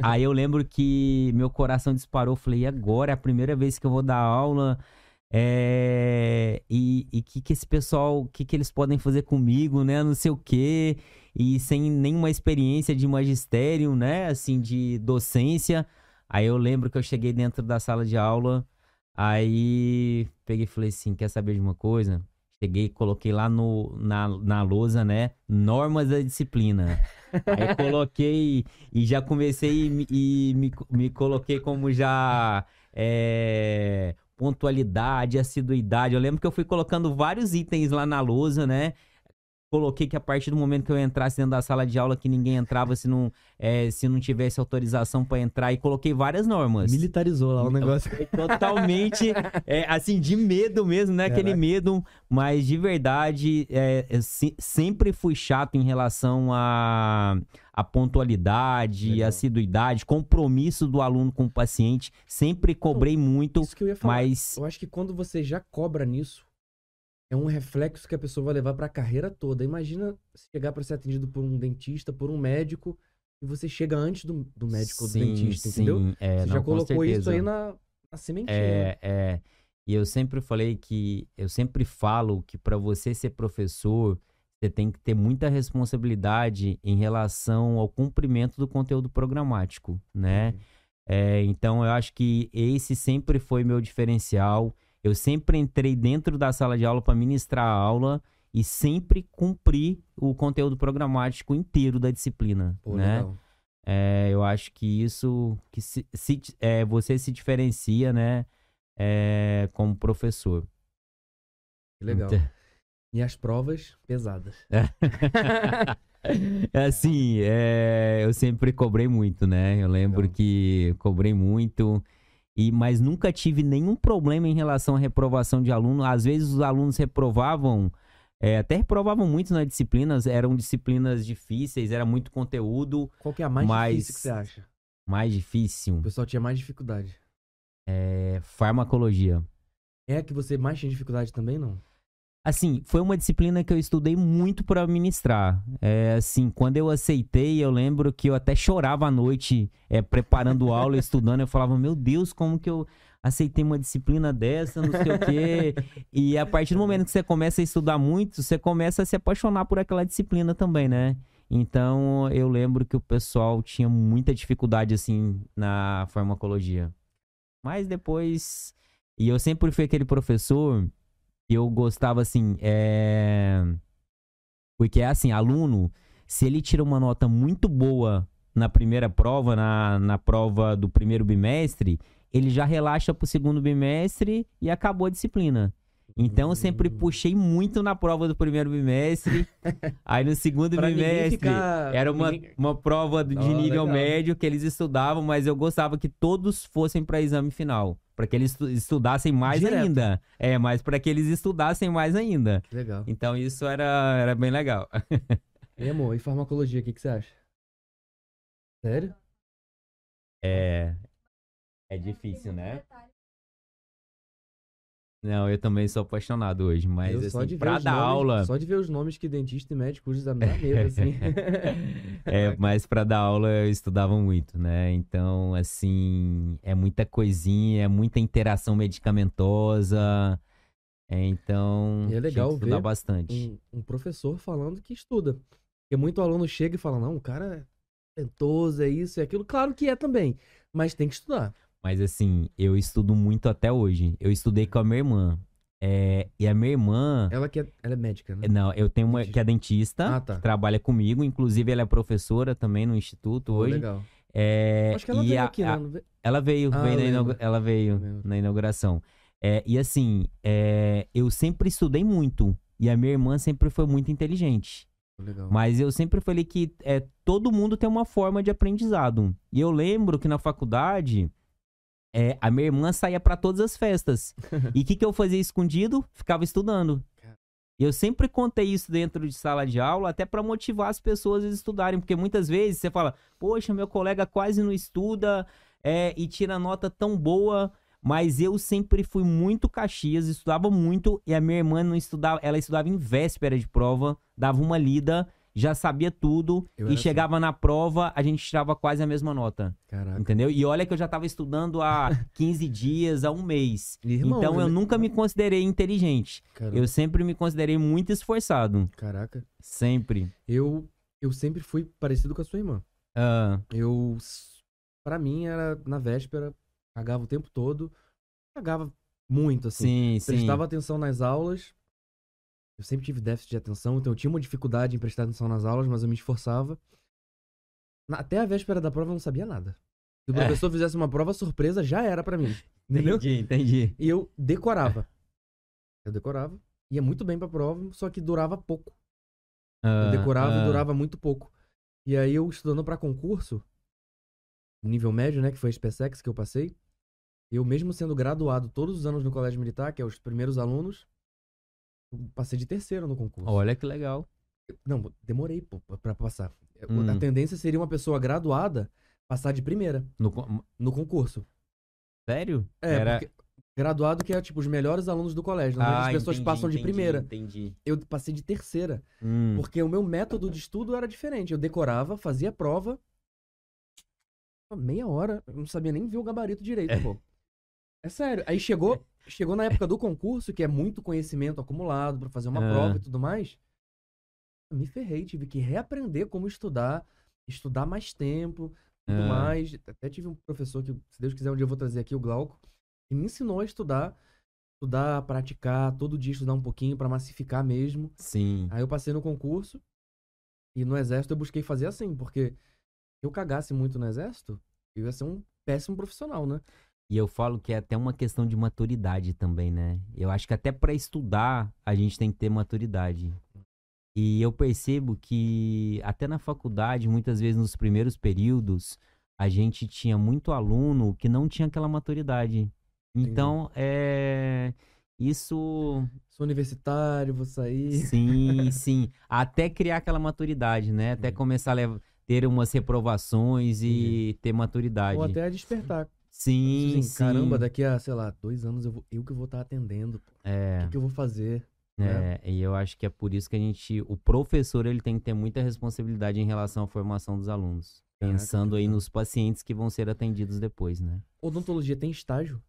Aí eu lembro que meu coração disparou, falei, e agora? É a primeira vez que eu vou dar aula, é... e o que que esse pessoal, o que que eles podem fazer comigo, né, não sei o quê, e sem nenhuma experiência de magistério, né, assim, de docência. Aí eu lembro que eu cheguei dentro da sala de aula, aí peguei e falei assim, quer saber de uma coisa? Cheguei e coloquei lá no, na, na lousa, né? Normas da disciplina. Aí coloquei e já comecei e, me- e me, me coloquei como já é, pontualidade, assiduidade. Eu lembro que eu fui colocando vários itens lá na lousa, né? Coloquei que a partir do momento que eu entrasse dentro da sala de aula, que ninguém entrava se não, é, se não tivesse autorização para entrar. E coloquei várias normas. Militarizou lá o negócio. Foi totalmente, é, assim, de medo mesmo, né? Aquele medo, mas de verdade, é, eu se- sempre fui chato em relação a, a pontualidade, Legal. assiduidade, compromisso do aluno com o paciente. Sempre cobrei muito, Isso que eu ia falar. mas Eu acho que quando você já cobra nisso, é um reflexo que a pessoa vai levar pra carreira toda. Imagina se chegar pra ser atendido por um dentista, por um médico, e você chega antes do, do médico ou do dentista, sim, entendeu? é, você não, já colocou isso aí na, na sementinha. É, é. E eu sempre falei que eu sempre falo que para você ser professor, você você tem que ter muita responsabilidade em relação ao cumprimento do conteúdo programático, né? Uhum. É, então eu acho que esse sempre foi meu diferencial. Eu sempre entrei dentro da sala de aula para ministrar a aula e sempre cumpri o conteúdo programático inteiro da disciplina, Pô, né? É, eu acho que isso que se, se é, você se diferencia, né, é, como professor. Legal. Então... E as provas pesadas. assim, é, eu sempre cobrei muito, né? Eu lembro Legal. que cobrei muito. E, mas nunca tive nenhum problema em relação à reprovação de aluno. Às vezes os alunos reprovavam, é, até reprovavam muito nas disciplinas, eram disciplinas difíceis, era muito conteúdo. Qual que é a mais mas... difícil que você acha? Mais difícil? O pessoal tinha mais dificuldade. É, farmacologia. É a que você mais tinha dificuldade também, não? Assim, foi uma disciplina que eu estudei muito para ministrar. É, assim, quando eu aceitei, eu lembro que eu até chorava à noite, é, preparando aula, estudando. Eu falava, meu Deus, como que eu aceitei uma disciplina dessa, não sei o quê. E a partir do momento que você começa a estudar muito, você começa a se apaixonar por aquela disciplina também, né? Então, eu lembro que o pessoal tinha muita dificuldade, assim, na farmacologia. Mas depois. E eu sempre fui aquele professor eu gostava assim, é... Porque é assim, aluno, se ele tira uma nota muito boa na primeira prova, na, na prova do primeiro bimestre, ele já relaxa pro segundo bimestre e acabou a disciplina. Então eu sempre hum. puxei muito na prova do primeiro bimestre. aí no segundo bimestre ficar... era uma, uma prova de oh, nível legal. médio que eles estudavam, mas eu gostava que todos fossem para exame final para que eles estudassem mais Direto. ainda. É, mas para que eles estudassem mais ainda. Legal. Então isso era, era bem legal. e amor, e farmacologia, o que, que você acha? Sério? É. É difícil, né? Não, eu também sou apaixonado hoje, mas eu assim, de pra dar nomes, aula... Só de ver os nomes que dentista e médico usam na mesa, assim. é, mas pra dar aula eu estudava muito, né? Então, assim, é muita coisinha, é muita interação medicamentosa. É, então, e é legal ver bastante. Um, um, professor falando que estuda. Porque muito aluno chega e fala, não, o cara é talentoso, é isso, é aquilo. Claro que é também, mas tem que estudar. Mas assim, eu estudo muito até hoje. Eu estudei com a minha irmã. É, e a minha irmã. Ela que é, ela é médica, né? Não, eu tenho uma que é dentista, ah, tá. que trabalha comigo. Inclusive, ela é professora também no instituto oh, hoje. Legal. É, Acho que ela veio a, aqui, a, né? Ela veio, ah, veio na ela veio na inauguração. É, e assim, é, eu sempre estudei muito. E a minha irmã sempre foi muito inteligente. Legal. Mas eu sempre falei que é, todo mundo tem uma forma de aprendizado. E eu lembro que na faculdade é, a minha irmã saía para todas as festas. e o que, que eu fazia escondido? Ficava estudando. E eu sempre contei isso dentro de sala de aula, até para motivar as pessoas a estudarem, porque muitas vezes você fala, poxa, meu colega quase não estuda é, e tira nota tão boa, mas eu sempre fui muito Caxias, estudava muito, e a minha irmã não estudava, ela estudava em véspera de prova, dava uma lida, já sabia tudo eu e chegava assim. na prova, a gente tirava quase a mesma nota. Caraca. Entendeu? E olha que eu já tava estudando há 15 dias, há um mês. Irmão, então eu nunca me considerei inteligente. Caramba. Eu sempre me considerei muito esforçado. Caraca. Sempre. Eu eu sempre fui parecido com a sua irmã. Ah. Eu para mim era na véspera, cagava o tempo todo, cagava muito assim. Sim, Prestava sim. atenção nas aulas, eu sempre tive déficit de atenção, então eu tinha uma dificuldade em prestar atenção nas aulas, mas eu me esforçava. Até a véspera da prova eu não sabia nada. Se o é. professor fizesse uma prova surpresa, já era para mim. Entendeu? Entendi, entendi. E eu decorava. Eu decorava. Ia muito bem pra prova, só que durava pouco. Uh, eu decorava uh. e durava muito pouco. E aí eu estudando para concurso, nível médio, né, que foi a SpaceX que eu passei, eu mesmo sendo graduado todos os anos no colégio militar, que é os primeiros alunos, passei de terceiro no concurso. Olha que legal. Não, demorei pô, pra passar. Hum. A tendência seria uma pessoa graduada passar de primeira no, no concurso. Sério? É, Era... graduado que é tipo os melhores alunos do colégio. Ah, as pessoas entendi, passam de entendi, primeira. Entendi. Eu passei de terceira. Hum. Porque o meu método de estudo era diferente. Eu decorava, fazia prova. Meia hora, eu não sabia nem ver o gabarito direito, é. pô. É sério. Aí chegou, chegou na época do concurso, que é muito conhecimento acumulado para fazer uma prova e tudo mais. me ferrei, tive que reaprender como estudar, estudar mais tempo, tudo Ah. mais. Até tive um professor que, se Deus quiser, um dia eu vou trazer aqui o Glauco, que me ensinou a estudar, estudar, praticar, todo dia estudar um pouquinho pra massificar mesmo. Sim. Aí eu passei no concurso e no exército eu busquei fazer assim, porque se eu cagasse muito no exército, eu ia ser um péssimo profissional, né? E eu falo que é até uma questão de maturidade também, né? Eu acho que até para estudar a gente tem que ter maturidade. E eu percebo que até na faculdade, muitas vezes nos primeiros períodos, a gente tinha muito aluno que não tinha aquela maturidade. Então, é isso Sou universitário, vou sair. Sim, sim. Até criar aquela maturidade, né? Até Entendi. começar a lev- ter umas reprovações e ter maturidade. Ou até a despertar. Sim, Assim, sim. Caramba, daqui a, sei lá, dois anos eu, vou, eu que vou estar atendendo. pô. O É, que, que eu vou fazer? é, e eu acho que é por isso que a gente, o professor, ele tem que ter muita responsabilidade em relação à formação dos alunos. Caraca, Pensando aí nos pacientes que vão ser atendidos depois, né? Odontologia tem estágio?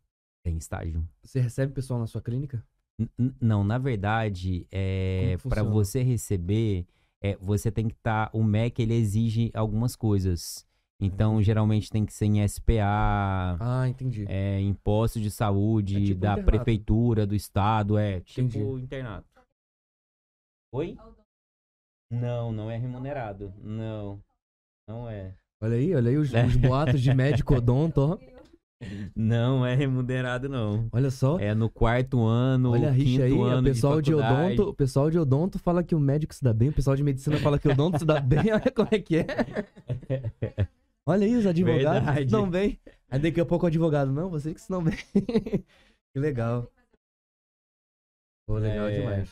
Tem estágio. Você recebe pessoal na sua clínica? N- Não, na verdade, é que para você receber, é, você tem que estar. o MEC ele exige algumas coisas. Então, geralmente tem que ser em SPA, Ah, entendi. é, imposto de saúde É tipo da internato. prefeitura, do estado, é tipo Entendi. internato. Oi? Não, não é remunerado. Não, não é. Olha aí, olha aí os, os boatos de médico odonto, ó. Não é remunerado, não. Olha só. É no quarto ano, Olha a rixa aí, quinto o ano pessoal de, faculdade. odonto, o pessoal de odonto fala que o médico se dá bem, o pessoal de medicina fala que o odonto se dá bem, olha como é que é. Olha aí, os advogados Verdade. se dão bem. Aí daqui a pouco o advogado, não, vocês que se dão bem. que legal. Pô, legal É. demais.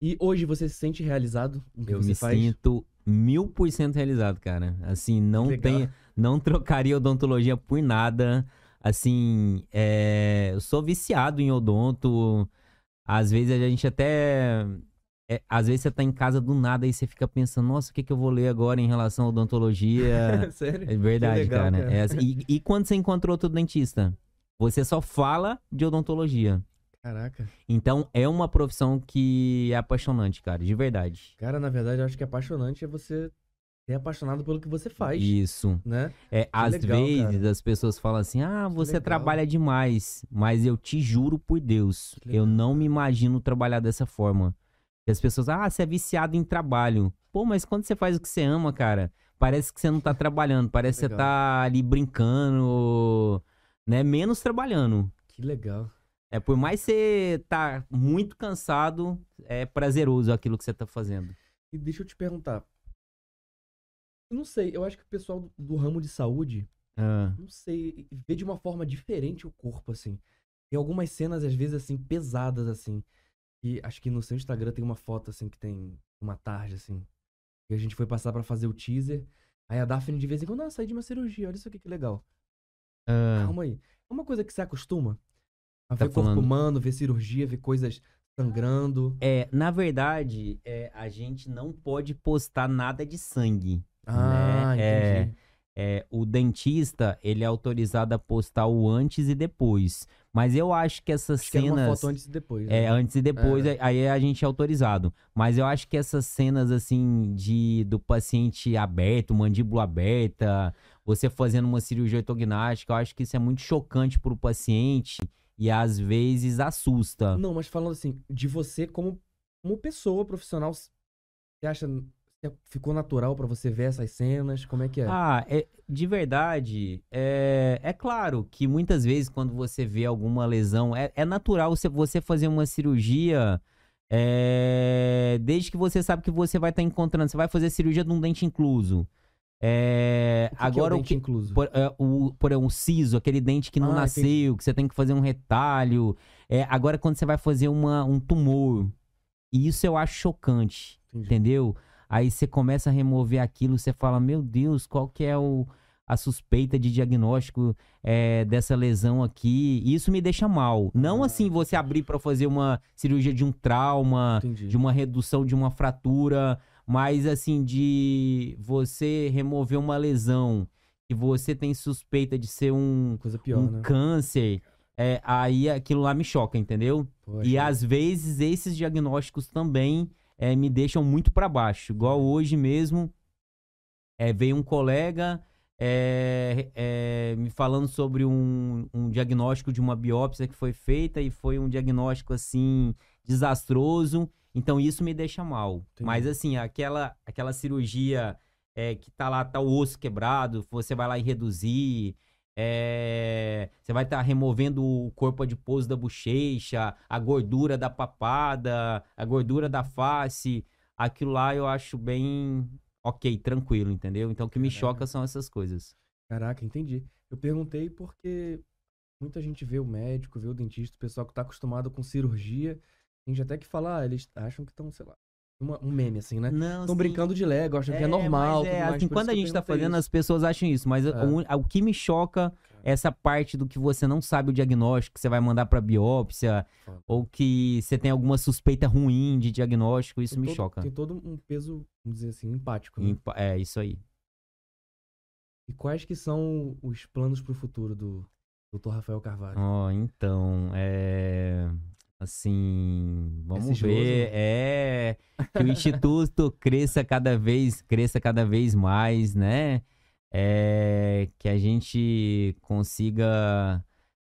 E hoje você se sente realizado Eu você me faz? sinto mil por cento realizado, cara. Assim, não Legal. tem, não trocaria odontologia por nada. Assim, é, eu sou viciado em odonto. Às vezes a gente até, é, às vezes você tá em casa do nada e você fica pensando, nossa, o que que eu vou ler agora em relação à odontologia? Sério? É verdade, legal, cara. cara. É assim, e, e quando você encontrou outro dentista? Você só fala de odontologia. Caraca. Então é uma profissão que é apaixonante, cara, de verdade. Cara, na verdade, eu acho que apaixonante é você ser apaixonado pelo que você faz, Isso. né? É, às legal, vezes cara. as pessoas falam assim: ah, você trabalha demais. Mas eu te juro por Deus, eu não me imagino trabalhar dessa forma. E as pessoas, ah, você é viciado em trabalho. Pô, mas quando você faz o que você ama, cara, parece que você não tá trabalhando, parece que você tá ali brincando, né? Menos trabalhando. Que legal. É, por mais você tá muito cansado, é prazeroso aquilo que você tá fazendo. E deixa eu te perguntar. Eu não sei, eu acho que o pessoal do, do ramo de saúde, Ah, não sei, vê de uma forma diferente o corpo, assim. Tem algumas cenas, às vezes, assim, pesadas, assim. E acho que no seu Instagram tem uma foto, assim, que tem uma tarde, assim. E a gente foi passar pra fazer o teaser. Aí a Daphne de vez em quando, ah, saí de uma cirurgia, olha isso aqui que legal. ah, Calma aí. É uma coisa que você acostuma? A Tá ver corpo falando- humano, ver cirurgia, ver coisas sangrando. É, na verdade, é, a gente não pode postar nada de sangue. Ah, né? É, entendi. é, o dentista, ele é autorizado a postar o antes e depois. Mas eu acho que essas Acho que era uma cenas. foto antes e depois. É, né? antes e depois, É. aí a gente é autorizado. Mas eu acho que essas cenas, assim, de do paciente aberto, mandíbula aberta, você fazendo uma cirurgia ortognática, eu acho que isso é muito chocante pro paciente e às vezes assusta. Não, mas falando assim, de você como, como pessoa profissional, você acha que ficou natural pra você ver essas cenas? Como é que é? Ah, é, de verdade, é, é claro que muitas vezes quando você vê alguma lesão, é, é natural você, fazer uma cirurgia, é, desde que você sabe que você vai estar encontrando, você vai fazer cirurgia de um dente incluso. É, O que que é agora o o dente que, incluso? por, é, o, por o siso, aquele dente que não Ah, nasceu, entendi. que você tem que fazer um retalho. É, agora quando você vai fazer uma, um tumor, e isso eu acho chocante Entendi. entendeu? Aí você começa a remover aquilo, você fala, meu Deus, qual que é o, a suspeita de diagnóstico é, dessa lesão aqui? E isso me deixa mal. Não Ah, assim você abrir para fazer uma cirurgia de um trauma, Entendi. de uma redução de uma fratura, mas assim de você remover uma lesão que você tem suspeita de ser um, pior, um né? câncer, é, aí aquilo lá me choca, entendeu? Pô, E às vezes esses diagnósticos também é, me deixam muito para baixo. Igual hoje mesmo, é, veio um colega é, é, me falando sobre um, um, diagnóstico de uma biópsia que foi feita e foi um diagnóstico assim desastroso. Então isso me deixa mal. Entendi. Mas assim, aquela, aquela cirurgia é, que tá lá, tá o osso quebrado, você vai lá e reduzir. É, você vai estar tá removendo o corpo adiposo da bochecha, a gordura da papada, a gordura da face. Aquilo lá eu acho bem ok, tranquilo, entendeu? Então o que me Caraca. choca são essas coisas. Caraca, entendi. Eu perguntei porque muita gente vê o médico, vê o dentista, o pessoal que tá acostumado com cirurgia, tem gente até que fala, ah, eles acham que estão, sei lá, uma, um meme, assim, né? Não, Estão brincando de Lego, acham é, que é normal. É, assim, quando a gente tá fazendo, isso. as pessoas acham isso, mas é. o, o, que me choca é essa parte do que você não sabe o diagnóstico, que você vai mandar pra biópsia, ou que você tem alguma suspeita ruim de diagnóstico, isso tem me todo, choca. Tem todo um peso, vamos dizer assim, empático. Né? É, isso aí. E quais que são os planos pro futuro do Dr. Rafael Carvalho? Ó, oh, então, é assim, vamos ver, é que o instituto cresça cada vez, cresça cada vez mais, né? É, que a gente consiga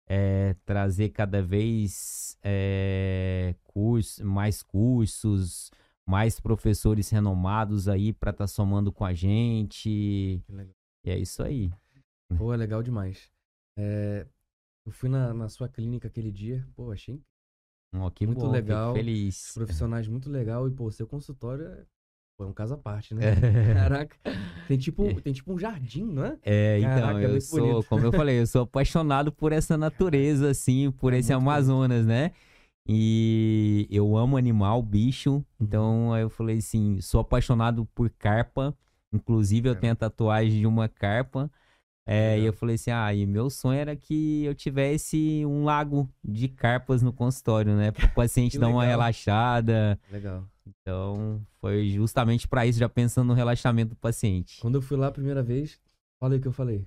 é, trazer cada vez é, curso, mais cursos, mais professores renomados aí para estar tá somando com a gente. E é isso aí. Pô, é legal demais. É, eu fui na, na sua clínica aquele dia, pô, achei Oh, que muito bom, legal. feliz. Profissionais muito legal. E, pô, seu consultório é, pô, é um caso à parte, né? É. Caraca. Tem tipo, é. tem tipo um jardim, não é? É, então, Caraca, eu é sou, bonito. como eu falei, eu sou apaixonado por essa natureza, assim, por é esse Amazonas, bonito. né? E eu amo animal, bicho. Então, aí eu falei assim, sou apaixonado por carpa. Inclusive, eu tenho a tatuagem de uma carpa. É, e eu falei assim, ah, e meu sonho era que eu tivesse um lago de carpas no consultório, né? Para o paciente dar uma relaxada. Legal. Então, foi justamente para isso, já pensando no relaxamento do paciente. Quando eu fui lá a primeira vez, olha o que eu falei.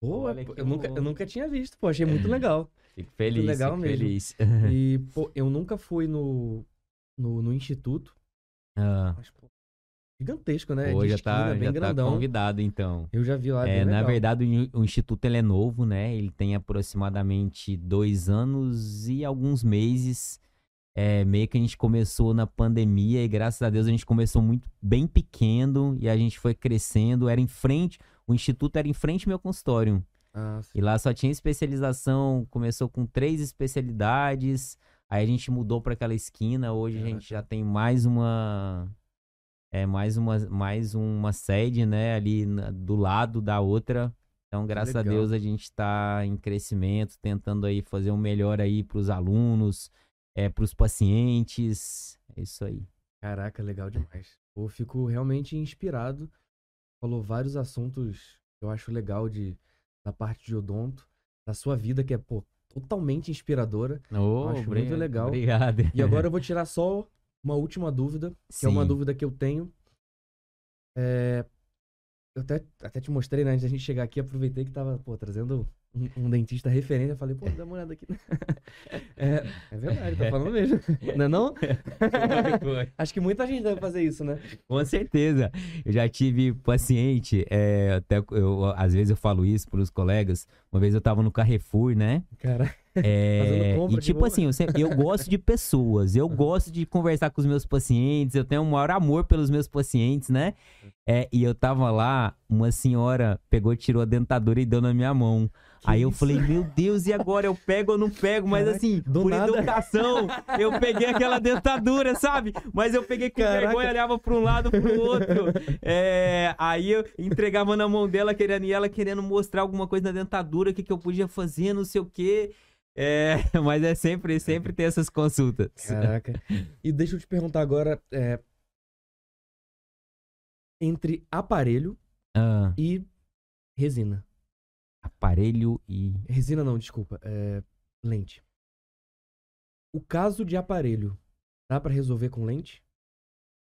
Pô, eu, nunca, eu nunca tinha visto, pô, achei muito legal. Fico feliz, muito legal fico mesmo. feliz. E, pô, eu nunca fui no, no, no instituto. Ah. Mas, pô, gigantesco, né? Já esquina, tá, já tá grandão. tá convidado, então. Eu já vi lá, é, Na verdade, o Instituto ele é novo, né? Ele tem aproximadamente dois anos e alguns meses. É, meio que a gente começou na pandemia e graças a Deus a gente começou muito bem pequeno e a gente foi crescendo. Era em frente, o Instituto era em frente ao meu consultório. Ah, e lá só tinha especialização, começou com três especialidades. Aí a gente mudou para aquela esquina. Hoje a gente já tem mais uma é mais uma, mais uma sede, né, ali na, do lado da outra. Então, graças Legal. a Deus, a gente está em crescimento, tentando aí fazer um melhor aí para os alunos, é, para os pacientes. É isso aí. Caraca, legal demais. Eu fico realmente inspirado. Falou vários assuntos que eu acho legal de, da parte de odonto, da sua vida, que é, pô, totalmente inspiradora. Oh, acho muito legal. Obrigado. E agora eu vou tirar só uma última dúvida, que Sim. é uma dúvida que eu tenho. É, eu até, até te mostrei, né? Antes da gente chegar aqui, aproveitei que tava, pô, trazendo um, um dentista referência. Eu falei, pô, dá uma olhada aqui. é, é verdade, tá falando mesmo. Não é não? Acho que muita gente deve fazer isso, né? Com certeza. Eu já tive paciente, é, até eu, às vezes eu falo isso pros colegas. Uma vez eu tava no Carrefour, né? Cara. É, e tipo assim, eu, sempre, eu gosto de pessoas, eu gosto de conversar com os meus pacientes, eu tenho um maior amor pelos meus pacientes, né? É, e eu tava lá, uma senhora pegou, tirou a dentadura e deu na minha mão. Que Aí eu isso? falei, meu Deus, e agora? Eu pego ou não pego? Mas Caraca, assim, por nada. educação, eu peguei aquela dentadura, sabe? Mas eu peguei com Caraca. vergonha, olhava pra um lado, pro outro. É, aí eu entregava na mão dela, querendo, e ela querendo mostrar alguma coisa na dentadura, o que, que eu podia fazer, não sei o quê. É, mas é sempre, sempre ter essas consultas. Caraca. E deixa eu te perguntar agora, é, entre aparelho ah. e resina. Aparelho e. Resina não, desculpa. É... Lente. O caso de aparelho, dá para resolver com lente?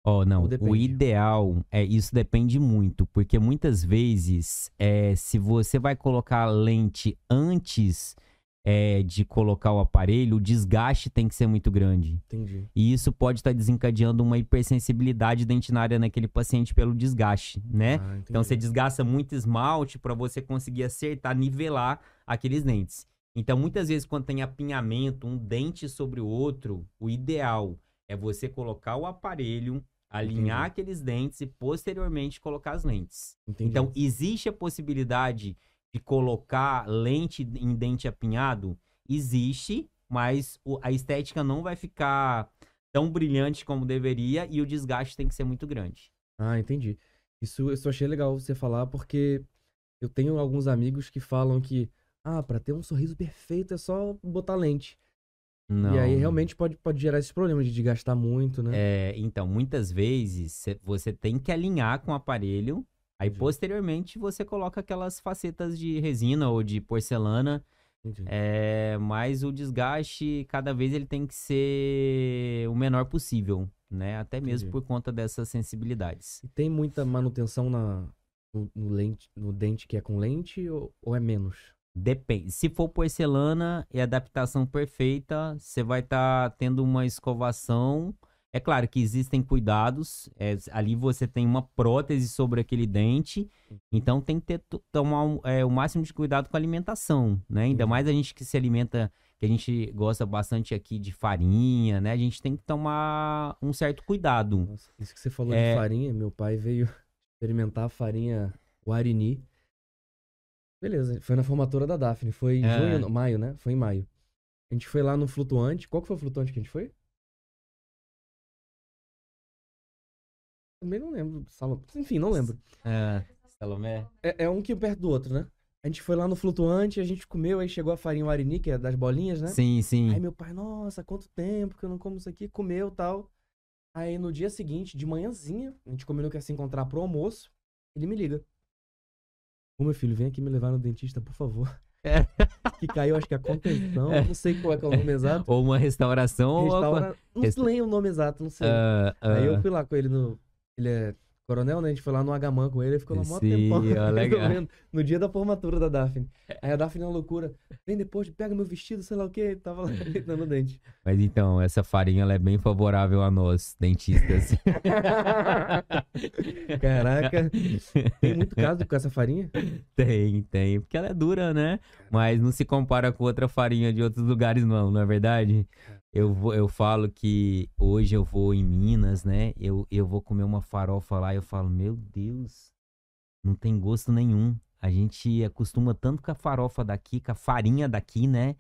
Oh, não. O ideal é isso depende muito, porque muitas vezes, é, se você vai colocar lente antes é, de colocar o aparelho, o desgaste tem que ser muito grande. Entendi. E isso pode estar desencadeando uma hipersensibilidade dentinária naquele paciente pelo desgaste, né? Ah, Então você desgasta muito esmalte para você conseguir acertar, nivelar aqueles dentes. Então muitas vezes quando tem apinhamento, um dente sobre o outro, o ideal é você colocar o aparelho, alinhar Entendi. aqueles dentes e posteriormente colocar as lentes. Entendi. Então existe a possibilidade de colocar lente em dente apinhado? Existe, mas a estética não vai ficar tão brilhante como deveria e o desgaste tem que ser muito grande. Ah, entendi. Isso, eu achei legal você falar, porque eu tenho alguns amigos que falam que, ah, pra ter um sorriso perfeito é só botar lente. Não. E aí realmente pode, pode gerar esses problemas de desgastar muito, né? É, então, muitas vezes cê- você tem que alinhar com o aparelho, aí Entendi. posteriormente você coloca aquelas facetas de resina ou de porcelana, é, mas o desgaste cada vez ele tem que ser o menor possível, né? Até mesmo Entendi. por conta dessas sensibilidades. E tem muita manutenção na, no, no lente, no dente que é com lente ou, ou é menos? Depende. Se for porcelana e adaptação perfeita, você vai estar tendo uma escovação. É claro que existem cuidados. é, ali você tem uma prótese sobre aquele dente. Então tem que ter, to- tomar é, o máximo de cuidado com a alimentação, né? Ainda mais a gente que se alimenta, que a gente gosta bastante aqui de farinha, né? A gente tem que tomar um certo cuidado. Nossa, isso que você falou É. de farinha, meu pai veio experimentar a farinha Guarini. Beleza, foi na formatura da Daphne. Foi em É. junho, maio, né? Foi em maio. A gente foi lá no flutuante. Qual que foi o flutuante que a gente foi? Também não lembro. Salom... Enfim, não lembro. É, Salomé? É, é um que perto do outro, né? A gente foi lá no flutuante, a gente comeu, aí chegou a farinha Guarini, que é das bolinhas, né? Sim, sim. Aí meu pai, nossa, quanto tempo que eu não como isso aqui, comeu tal. Aí no dia seguinte, de manhãzinha, a gente combinou que ia se encontrar pro almoço, ele me liga. Ô meu filho, vem aqui me levar no dentista, por favor. É. Que caiu, acho que a contenção, não sei qual é, é o nome exato. Ou uma restauração ou Restaura... Não resta- lembro o nome exato, não sei. Ah, Aí eu ah. fui lá com ele no. Ele é coronel, né? A gente foi lá no H-Man com ele, ele ficou lá mó tempão. ó, legal. No dia da formatura da Daphne. Aí a Daphne na loucura. Vem depois, pega meu vestido, sei lá o que. Tava lá dando o dente. Mas então, essa farinha ela é bem favorável a nós, dentistas. Caraca. Tem muito caso com essa farinha? tem, tem. Porque ela é dura, né? Mas não se compara com outra farinha de outros lugares, não, não é verdade? Eu, vou, eu falo que hoje eu vou em Minas, né? Eu, eu vou comer uma farofa lá e eu falo, meu Deus, não tem gosto nenhum. A gente acostuma tanto com a farofa daqui, com a farinha daqui, né?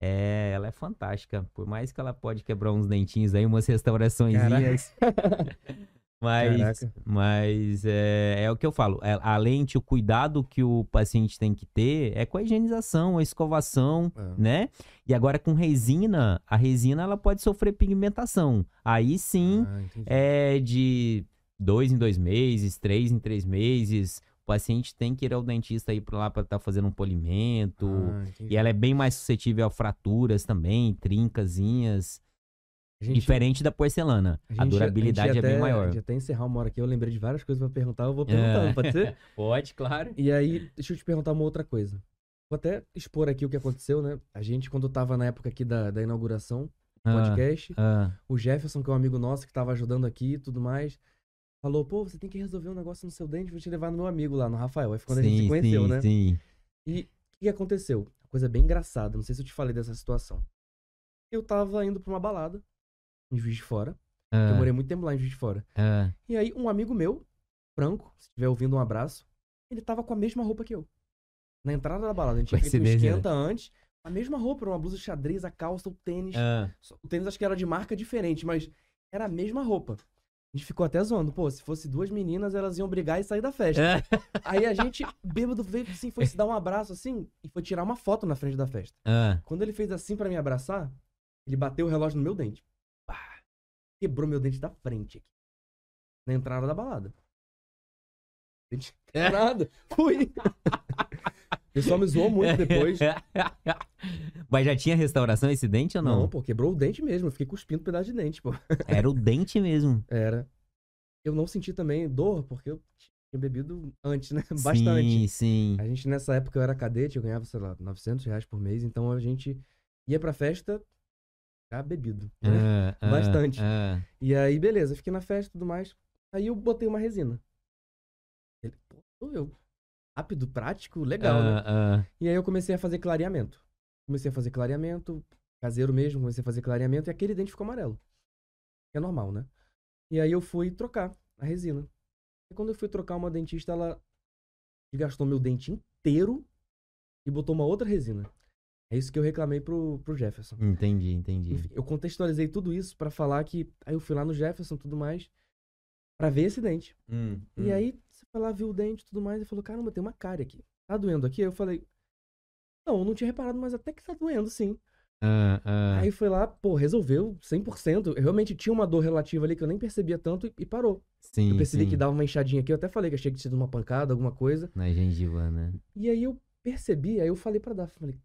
É, ela é fantástica. Por mais que ela pode quebrar uns dentinhos aí, umas restauraçõezinhas. Mas, Caraca. mas é, é o que eu falo. é, a lente, o cuidado que o paciente tem que ter é com a higienização, a escovação, É. né? E agora com resina, a resina ela pode sofrer pigmentação. Aí sim, Ah, é de dois em dois meses, três em três meses. O paciente tem que ir ao dentista aí pra lá para estar fazendo um polimento. Ah. E ela é bem mais suscetível a fraturas também, trincazinhas. A gente- Diferente da porcelana. A, gente ia- durabilidade ia é bem até- maior. A gente até encerrar uma hora aqui, eu lembrei de várias coisas pra perguntar, eu vou perguntando, É. pode ser? Pode, claro. E aí, deixa eu te perguntar uma outra coisa. Vou até expor aqui o que aconteceu, né? A gente, quando tava na época aqui da, da inauguração do Ah, podcast, ah, o Jefferson, que é um amigo nosso que tava ajudando aqui e tudo mais, falou, pô, você tem que resolver um negócio no seu dente, vou te levar no meu amigo lá, no Rafael. Aí foi quando a gente sim, se conheceu, sim, né? sim. E o que que aconteceu? Uma coisa bem engraçada, não sei se eu te falei dessa situação. Eu tava indo pra uma balada, em Juiz de Fora. Eu Ah, morei muito tempo lá em Juiz de Fora. ah, E aí, um amigo meu, Franco, se estiver ouvindo um abraço, ele tava com a mesma roupa que eu. Na entrada da balada, a gente tinha feito um né? esquenta antes, a mesma roupa, uma blusa xadrez, a calça, o tênis. ah. O tênis acho que era de marca diferente, mas era a mesma roupa. A gente ficou até zoando. Pô, se fosse duas meninas, elas iam brigar e sair da festa. Aí a gente, bêbado, veio assim, foi se dar um abraço assim e foi tirar uma foto na frente da festa. Ah, Quando ele fez assim pra me abraçar, ele bateu o relógio no meu dente. Quebrou meu dente da frente aqui. Na entrada da balada. Dente É. quebrado. Fui. O pessoal me zoou muito depois. Mas já tinha restauração esse dente ou Não, não? pô, quebrou o dente mesmo. Eu fiquei cuspindo um pedaço de dente, pô. Era o dente mesmo. Era. Eu não senti também dor, porque eu tinha bebido antes, né? Bastante. Sim, sim. A gente, nessa época, eu era cadete, eu ganhava, sei lá, 900 reais por mês. Então a gente ia pra festa já bebido. Né? Ah, ah, Bastante. ah. E aí, beleza, fiquei na festa e tudo mais. Aí eu botei uma resina. Ele, pô, sou eu. Rápido, prático, legal, né? E aí eu comecei a fazer clareamento. Comecei a fazer clareamento, caseiro mesmo, comecei a fazer clareamento e aquele dente ficou amarelo. É normal, né? E aí eu fui trocar a resina. E quando eu fui trocar uma dentista, ela desgastou meu dente inteiro e botou uma outra resina. É isso que eu reclamei pro, pro Jefferson. Entendi, entendi. Enfim, eu contextualizei tudo isso pra falar que. Aí eu fui lá no Jefferson tudo mais. Pra ver esse dente. Hum, E hum. aí, você foi lá, viu o dente e tudo mais, e falou: caramba, tem uma cárie aqui. Tá doendo aqui? Eu falei: não, eu não tinha reparado, mas até que tá doendo, sim. Ah, ah. Aí foi lá, pô, resolveu 100%. Eu realmente tinha uma dor relativa ali que eu nem percebia tanto e, parou. sim, eu percebi sim. que dava uma inchadinha aqui, eu até falei que achei que tinha sido uma pancada, alguma coisa. Na gengiva, né? E aí eu percebi, aí eu falei pra Daphne, falei,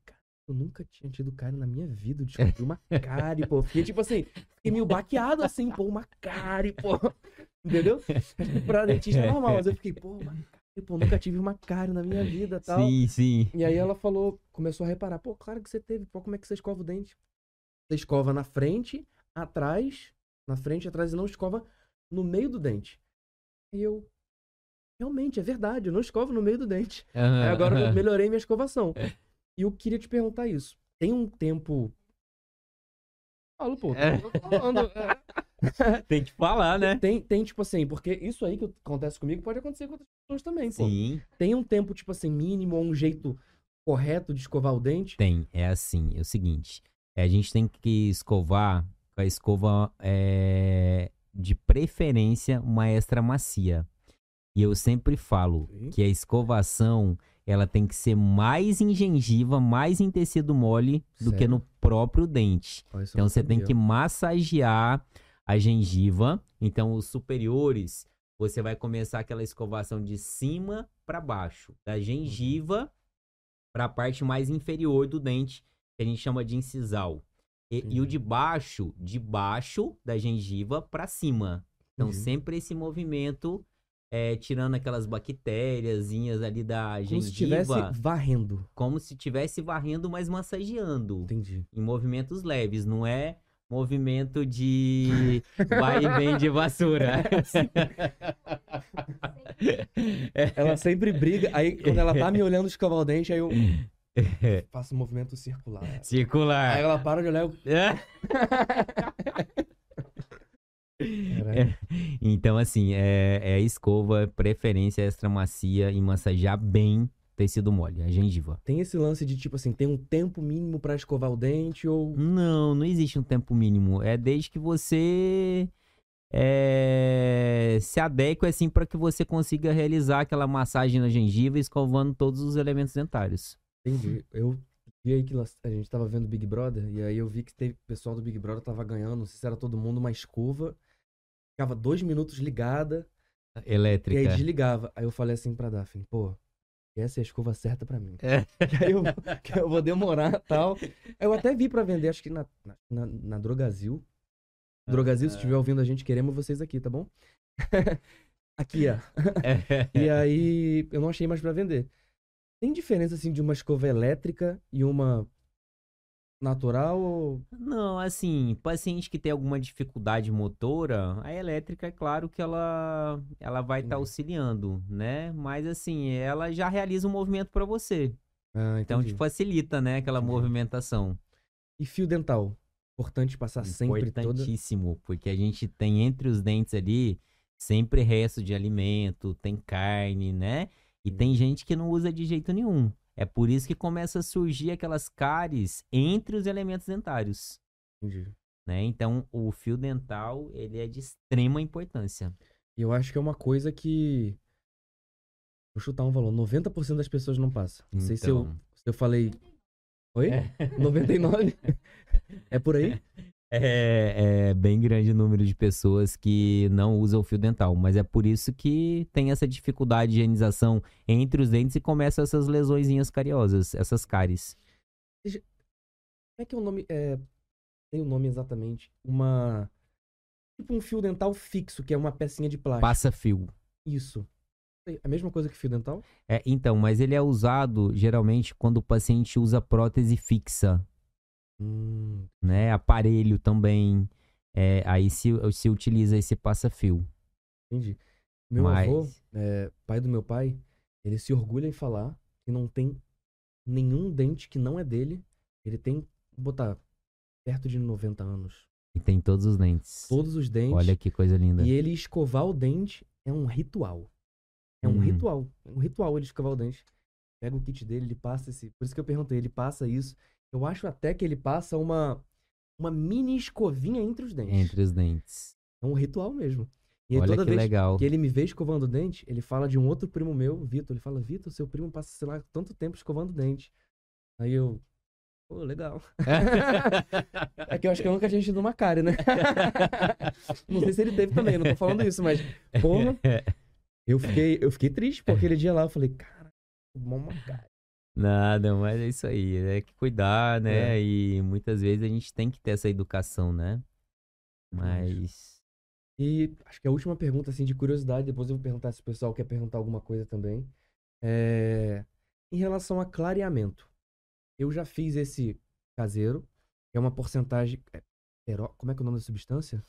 eu nunca tinha tido cárie na minha vida, eu descobri uma cárie, pô. Fiquei tipo assim, fiquei meio baqueado assim, pô, uma cárie, pô. Entendeu? pra dentista é normal, mas eu fiquei, pô, uma cárie, pô, nunca tive uma cárie na minha vida tal. Sim, sim. E aí ela falou, começou a reparar, pô, claro que você teve, pô, como é que você escova o dente? Você escova na frente, atrás, na frente, atrás e não escova no meio do dente. E eu, realmente, é verdade, eu não escovo no meio do dente. Aí Aham, agora eu aham. melhorei minha escovação. E eu queria te perguntar isso. Tem um tempo. Falo, pô, É. falando. é. Tem que falar, né? Tem, tem, tipo assim, porque isso aí que acontece comigo pode acontecer com outras pessoas também, pô. Sim, Tem um tempo, tipo assim, mínimo ou um jeito correto de escovar o dente? tem. É assim, é o seguinte. é, a gente tem que escovar com a escova é, de preferência uma extra macia. E eu sempre falo Sim. que a escovação ela tem que ser mais em gengiva, mais em tecido mole do que no próprio dente. Então você tem que massagear a gengiva. Então os superiores, você vai começar aquela escovação de cima para baixo, da gengiva para a parte mais inferior do dente, que a gente chama de incisal. E, e o de baixo, de baixo da gengiva para cima. Então Entendi. sempre esse movimento é, tirando aquelas bactériazinhas ali da Como gengiva, se estivesse varrendo. como se estivesse varrendo, mas massageando Entendi. em movimentos leves, não é movimento de vai e vem de vassoura. Ela sempre briga. Aí, quando ela tá me olhando escovar o dente, aí eu faço um movimento circular. Aí Circular. ela para de olhar. Eu... Caralho. Então, assim, é, é a escova, preferência extra macia e massagear bem tecido mole, a gengiva. Tem esse lance de, tipo assim, tem um tempo mínimo pra escovar o dente ou. Não, não existe um tempo mínimo. É desde que você é, se adeque assim para que você consiga realizar aquela massagem na gengiva, escovando todos os elementos dentários. Entendi. Eu vi aí que a gente tava vendo Big Brother, e aí eu vi que teve o pessoal do Big Brother tava ganhando, não sei se era todo mundo, uma escova. Ficava dois minutos ligada, e aí Elétrica. desligava. Aí eu falei assim pra Daphne, pô, essa é a escova certa pra mim. É. Que aí eu, que eu vou demorar e tal. Eu até vi pra vender, acho que na, na, na, Drogazil. Drogazil, se estiver ouvindo a gente, queremos vocês aqui, tá bom? aqui, ó. E aí, eu não achei mais pra vender. Tem diferença, assim, de uma escova elétrica e uma natural ou... Não, assim, paciente que tem alguma dificuldade motora, a elétrica, é claro que ela, ela vai estar Entendi. auxiliando, né? Mas assim, ela já realiza um movimento para você. Ah, Então te facilita, né, aquela Entendi. movimentação. E fio dental? Importante passar sempre toda... Importantíssimo, porque a gente tem entre os dentes ali sempre resto de alimento, tem carne, né? E tem gente que não usa de jeito nenhum. É por isso que começa a surgir aquelas cáries entre os elementos dentários, Entendi. né? Então, o fio dental, ele é de extrema importância. E eu acho que é uma coisa que... Vou chutar um valor. 90% das pessoas não passa. Não sei se eu, Então, se eu falei... Oi? 99? é por aí? É, é bem grande o número de pessoas que não usam o fio dental, mas é por isso que tem essa dificuldade de higienização entre os dentes e começam essas lesõezinhas cariosas, essas cáries. Como é que é o nome? É... Tem o nome exatamente. Uma... Tipo um fio dental fixo, que é uma pecinha de plástico. Passa fio. Isso. É a mesma coisa que fio dental? É, então, mas ele é usado geralmente quando o paciente usa prótese fixa, Hum, né? Aparelho também. É, aí se, se utiliza esse passa-fio. entendi. Meu mas avô, é, pai do meu pai, ele se orgulha em falar que não tem nenhum dente que não é dele. Ele tem, vou botar, perto de 90 anos. e tem todos os dentes. Todos os dentes. Olha que coisa linda. E ele escovar o dente é um ritual. É um Hum. ritual. É um ritual ele escovar o dente. Pega o kit dele, ele passa esse. Por isso que eu perguntei, ele passa isso. Eu acho até que ele passa uma, uma mini escovinha entre os dentes. Entre os dentes. É um ritual mesmo. E Olha toda que vez legal. que ele me vê escovando o dente, ele fala de um outro primo meu, Vitor. Ele fala, Vitor, seu primo passa, sei lá, tanto tempo escovando o dente. Aí eu. Pô, legal. É que eu acho que eu nunca tinha tido uma cárie, né? não sei se ele teve também, não tô falando isso, mas. Porra, eu fiquei, eu fiquei triste, pô, aquele dia lá eu falei, cara, tomar uma cárie. Nada, mas é isso aí. É que cuidar, né? É. E muitas vezes a gente tem que ter essa educação, né? Mas. E acho que a última pergunta, assim, de curiosidade, depois eu vou perguntar se o pessoal quer perguntar alguma coisa também. É... Em relação a clareamento. Eu já fiz esse caseiro, que é uma porcentagem. é, Como é que é o nome da substância?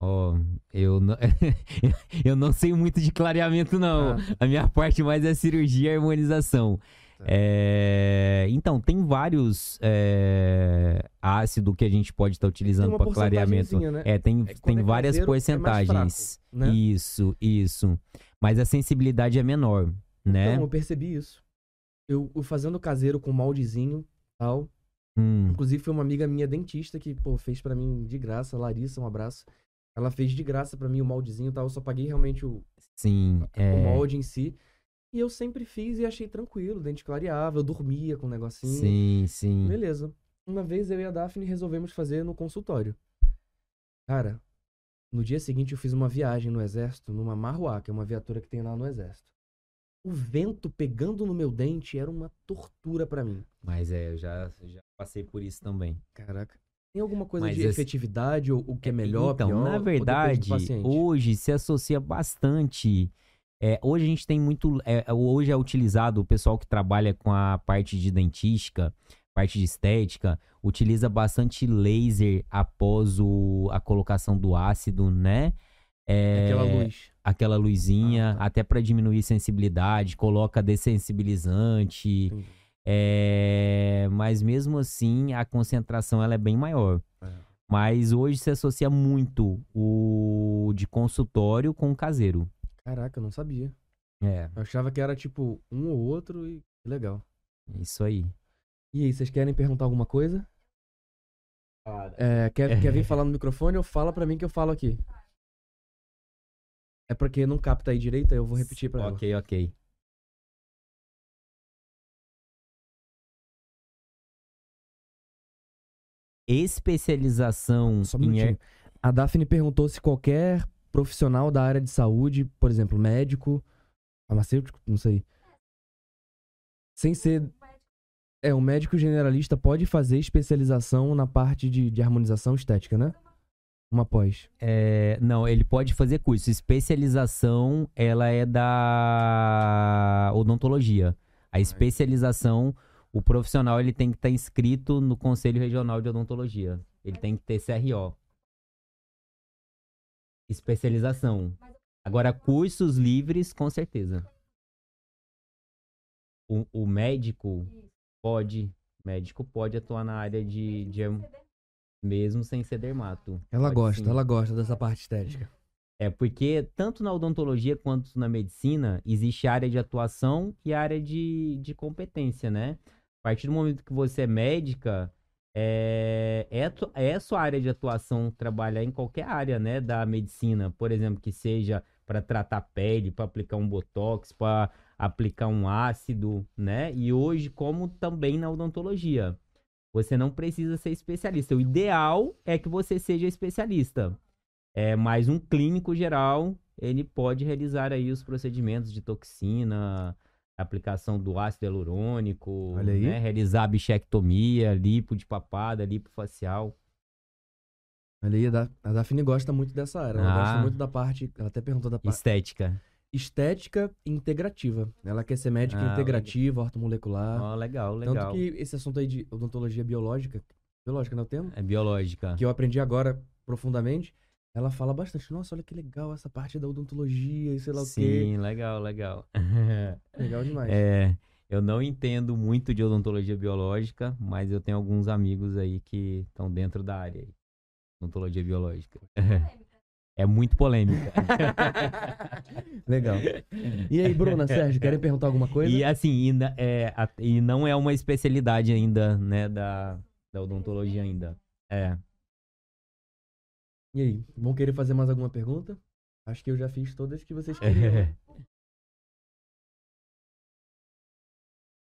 Ó, eu não, eu não sei muito de clareamento, não. Ah. A minha parte mais é cirurgia e harmonização. Tá. É, então, tem vários é, ácidos que a gente pode estar Tem utilizando para clareamento. né? É, tem, É, tem é várias caseiro, é porcentagens. fraco, né? Isso, isso. Mas a sensibilidade é menor, né? Então, eu percebi isso. Eu, eu fazendo caseiro com moldezinho tal. Hum, Inclusive, foi uma amiga minha dentista que, pô, fez pra mim de graça. Larissa, um abraço. Ela fez de graça pra mim o moldezinho e tal. Eu só paguei realmente o, sim, o é, molde em si. E eu sempre fiz e achei tranquilo. O dente clareava, eu dormia com o negocinho. sim, sim. Beleza. Uma vez eu e a Daphne resolvemos fazer no consultório. Cara, no dia seguinte eu fiz uma viagem no exército, numa Marruá, que é uma viatura que tem lá no exército. O vento pegando no meu dente era uma tortura pra mim. Mas é, eu já, já passei por isso também. Caraca. Tem alguma coisa Mas de esse- efetividade ou o que é melhor, Então, pior? na verdade, hoje se associa bastante. É, hoje a gente tem muito. é, hoje é utilizado o pessoal que trabalha com a parte de dentística, parte de estética, utiliza bastante laser após o, a colocação do ácido, né? É, Aquela luz. aquela luzinha, Ah, tá. até para diminuir sensibilidade, coloca dessensibilizante. Entendi. É, mas mesmo assim, a concentração ela é bem maior. É. Mas hoje se associa muito o de consultório com o caseiro. Caraca, eu não sabia. É, Eu achava que era tipo um ou outro e que legal. isso aí. E aí, vocês querem perguntar alguma coisa? É, quer, quer vir falar no microfone ou fala pra mim que eu falo aqui? É porque não capta aí direito, aí eu vou repetir pra ela. Ok, ok. Especialização Só um em minutinho. er- A Daphne perguntou se qualquer profissional da área de saúde, por exemplo, médico, farmacêutico, não sei. Sem ser. É, um médico generalista pode fazer especialização na parte de, de harmonização estética, né? Uma pós. É, não, ele pode fazer curso. Especialização, ela é da odontologia. A especialização, o profissional ele tem que estar inscrito no Conselho Regional de Odontologia. Ele tem que ter CRO. Especialização. Agora, cursos livres, com certeza. O, o médico pode, médico pode atuar na área de, de mesmo sem ser dermato. Ela Pode gosta, sim. ela gosta dessa parte estética. É porque tanto na odontologia quanto na medicina existe área de atuação e área de, de competência, né? A partir do momento que você é médica, é, é, é sua área de atuação trabalhar em qualquer área, né, da medicina. Por exemplo, que seja para tratar pele, para aplicar um botox, para aplicar um ácido, né? E hoje, como também na odontologia. Você não precisa ser especialista. O ideal é que você seja especialista. É, mas um clínico geral, ele pode realizar aí os procedimentos de toxina, aplicação do ácido hialurônico, né, realizar a bichectomia, lipo de papada, lipo facial. Olha aí, a Da- a Daphne gosta muito dessa área. Ela gosta Ah. muito da parte. Ela até perguntou da parte. Estética. estética integrativa. Ela quer ser médica Ah, integrativa, ortomolecular. Ó, legal, Tanto legal. que esse assunto aí de odontologia biológica, biológica não é o termo? É biológica. Que eu aprendi agora profundamente. Ela fala bastante, nossa, olha que legal essa parte da odontologia e sei lá o quê. Sim, legal, legal. Legal demais. É, eu não entendo muito de odontologia biológica, mas eu tenho alguns amigos aí que estão dentro da área aí. Odontologia biológica. É muito polêmica. Legal. E aí, Bruna, Sérgio, querem perguntar alguma coisa? E assim, e, é, a- e não é uma especialidade ainda, né, da, da odontologia ainda. É. E aí, vão querer fazer mais alguma pergunta? Acho que eu já fiz todas que vocês queriam.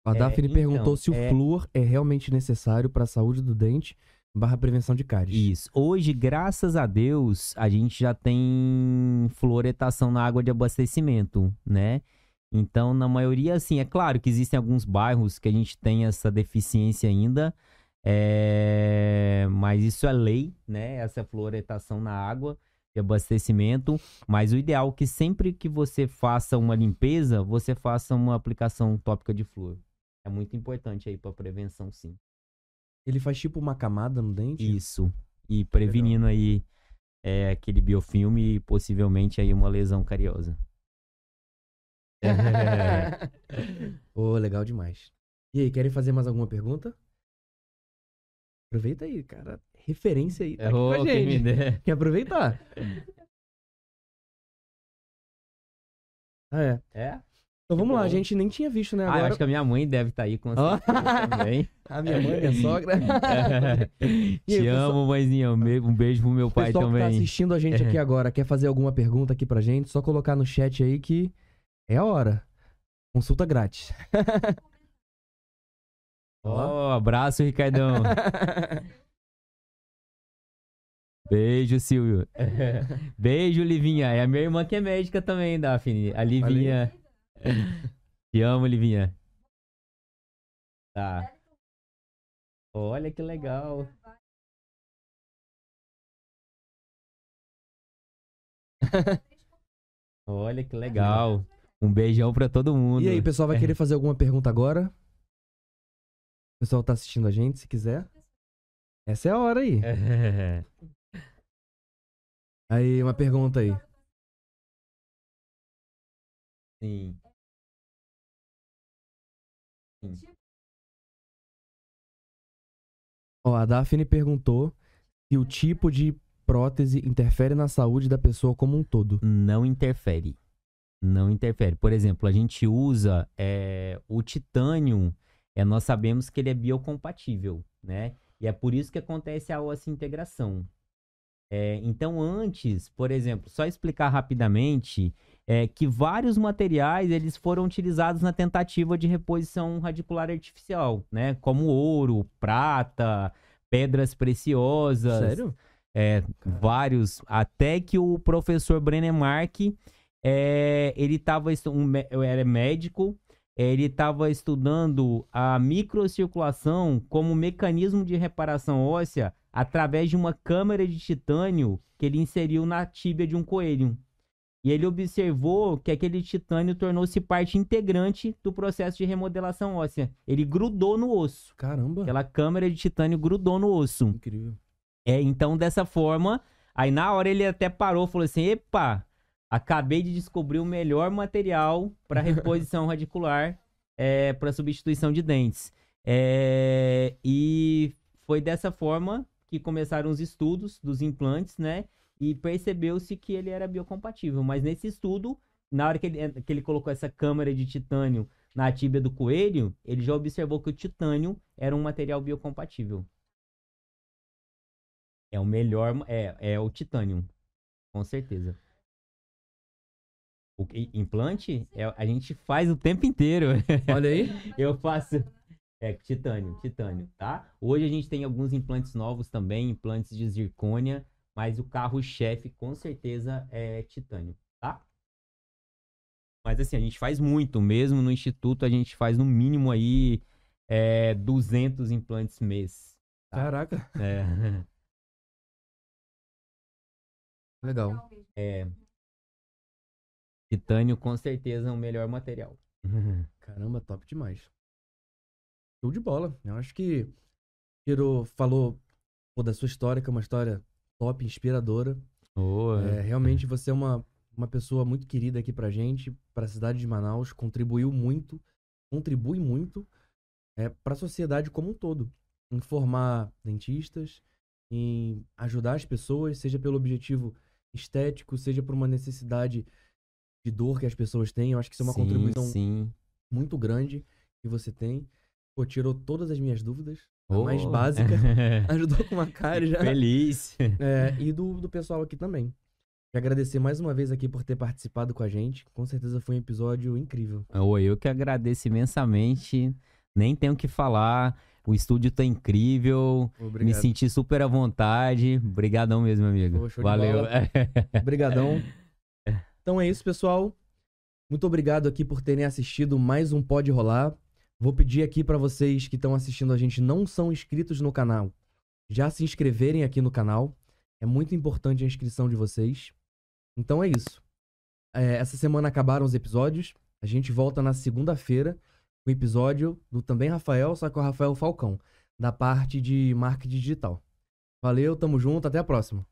A É, Daphne então, perguntou se o é- flúor é realmente necessário para a saúde do dente barra prevenção de cáries. Isso. Hoje, graças a Deus, a gente já tem fluoretação na água de abastecimento, né? Então, na maioria, assim, é claro que existem alguns bairros que a gente tem essa deficiência ainda, é, mas isso é lei, né? Essa fluoretação na água de abastecimento. Mas o ideal é que sempre que você faça uma limpeza, você faça uma aplicação tópica de flúor. É muito importante aí para prevenção, sim. Ele faz tipo uma camada no dente? Isso. E prevenindo aí é, aquele biofilme e possivelmente aí uma lesão cariosa. Ô, legal demais. E aí, querem fazer mais alguma pergunta? Aproveita aí, cara. Referência aí. Tá aqui com a Ô, quem me gente. der. Quer aproveitar? Ah, é. É? Então vamos lá, a gente nem tinha visto, né? Ah, eu Agora, acho que a minha mãe deve estar aí com certeza também. a minha mãe, minha sogra. Aí, Te pessoal- amo, mãezinha. Um be- beijo pro meu O pai pessoal que tá também. assistindo a gente aqui agora, quer fazer alguma pergunta aqui pra gente, só colocar no chat aí que é a hora. Consulta grátis. Ó, abraço, Ricardão. Beijo, Silvio. Beijo, Livinha. É a minha irmã que é médica também, Daphne. A Livinha. Te amo, Livinha. Tá. Olha que legal. Olha que legal. Um beijão pra todo mundo. E aí, pessoal, vai querer fazer alguma pergunta agora? O pessoal tá assistindo a gente, se quiser. Essa é a hora aí. Aí, uma pergunta aí. Sim. Ó, a Daphne perguntou se o tipo de prótese interfere na saúde da pessoa como um todo. Não interfere. Não interfere. Por exemplo, a gente usa é, o titânio, é, nós sabemos que ele é biocompatível, né? E é por isso que acontece a ossa integração. É, então, antes, por exemplo, só explicar rapidamente é, que vários materiais eles foram utilizados na tentativa de reposição radicular artificial, né? Como ouro, prata, pedras preciosas. Sério? É, vários. Até que o professor Brenemark, é, ele estava um, era médico, ele estava estudando a microcirculação como mecanismo de reparação óssea através de uma câmara de titânio que ele inseriu na tíbia de um coelho. E ele observou que aquele titânio tornou-se parte integrante do processo de remodelação óssea. Ele grudou no osso. Caramba. Aquela câmara de titânio grudou no osso. Incrível. É, então dessa forma, aí na hora ele até parou, falou assim: "Epa, acabei de descobrir o melhor material para reposição radicular, é, para substituição de dentes". É, e foi dessa forma que começaram os estudos dos implantes, né? E percebeu-se que ele era biocompatível. Mas nesse estudo, na hora que ele, que ele colocou essa câmara de titânio na tíbia do coelho, ele já observou que o titânio era um material biocompatível. É o melhor, é, é o titânio, com certeza. O implante, é, a gente faz o tempo inteiro. Olha aí. Eu faço. É, titânio, titânio, tá? Hoje a gente tem alguns implantes novos também, implantes de zircônia, mas o carro-chefe com certeza é titânio, tá? Mas assim, a gente faz muito, mesmo no instituto a gente faz no mínimo aí é, 200 implantes mês. Tá. Caraca. É, Legal. é, Titânio com certeza é o melhor material. Caramba, top demais. Show de bola. Eu acho que Piro falou pô, da sua história, que é uma história top, inspiradora. Oh, é, realmente você é uma, uma pessoa muito querida aqui pra gente, pra cidade de Manaus, contribuiu muito, contribui muito é, para a sociedade como um todo. Em formar dentistas, em ajudar as pessoas, seja pelo objetivo estético, seja por uma necessidade de dor que as pessoas têm. Eu acho que isso é uma sim, contribuição sim. muito grande que você tem. Pô, tirou todas as minhas dúvidas. A Oh. mais básica. Ajudou com uma cara já. Feliz. É, e do, do pessoal aqui também. Quero agradecer mais uma vez aqui por ter participado com a gente. Com certeza foi um episódio incrível. Oi, eu que agradeço imensamente. Nem tenho o que falar. O estúdio tá incrível. Me Obrigado. senti super à vontade. Obrigadão mesmo, amigo. Pô, Valeu. Obrigadão. Então é isso, pessoal. Muito obrigado aqui por terem assistido mais um Pode Rolar. Vou pedir aqui pra vocês que estão assistindo a gente não são inscritos no canal, já se inscreverem aqui no canal. É muito importante a inscrição de vocês. Então é isso. É, essa semana acabaram os episódios. A gente volta na segunda-feira com o episódio do também Rafael, só que o Rafael Falcão, da parte de marketing digital. Valeu, tamo junto, até a próxima.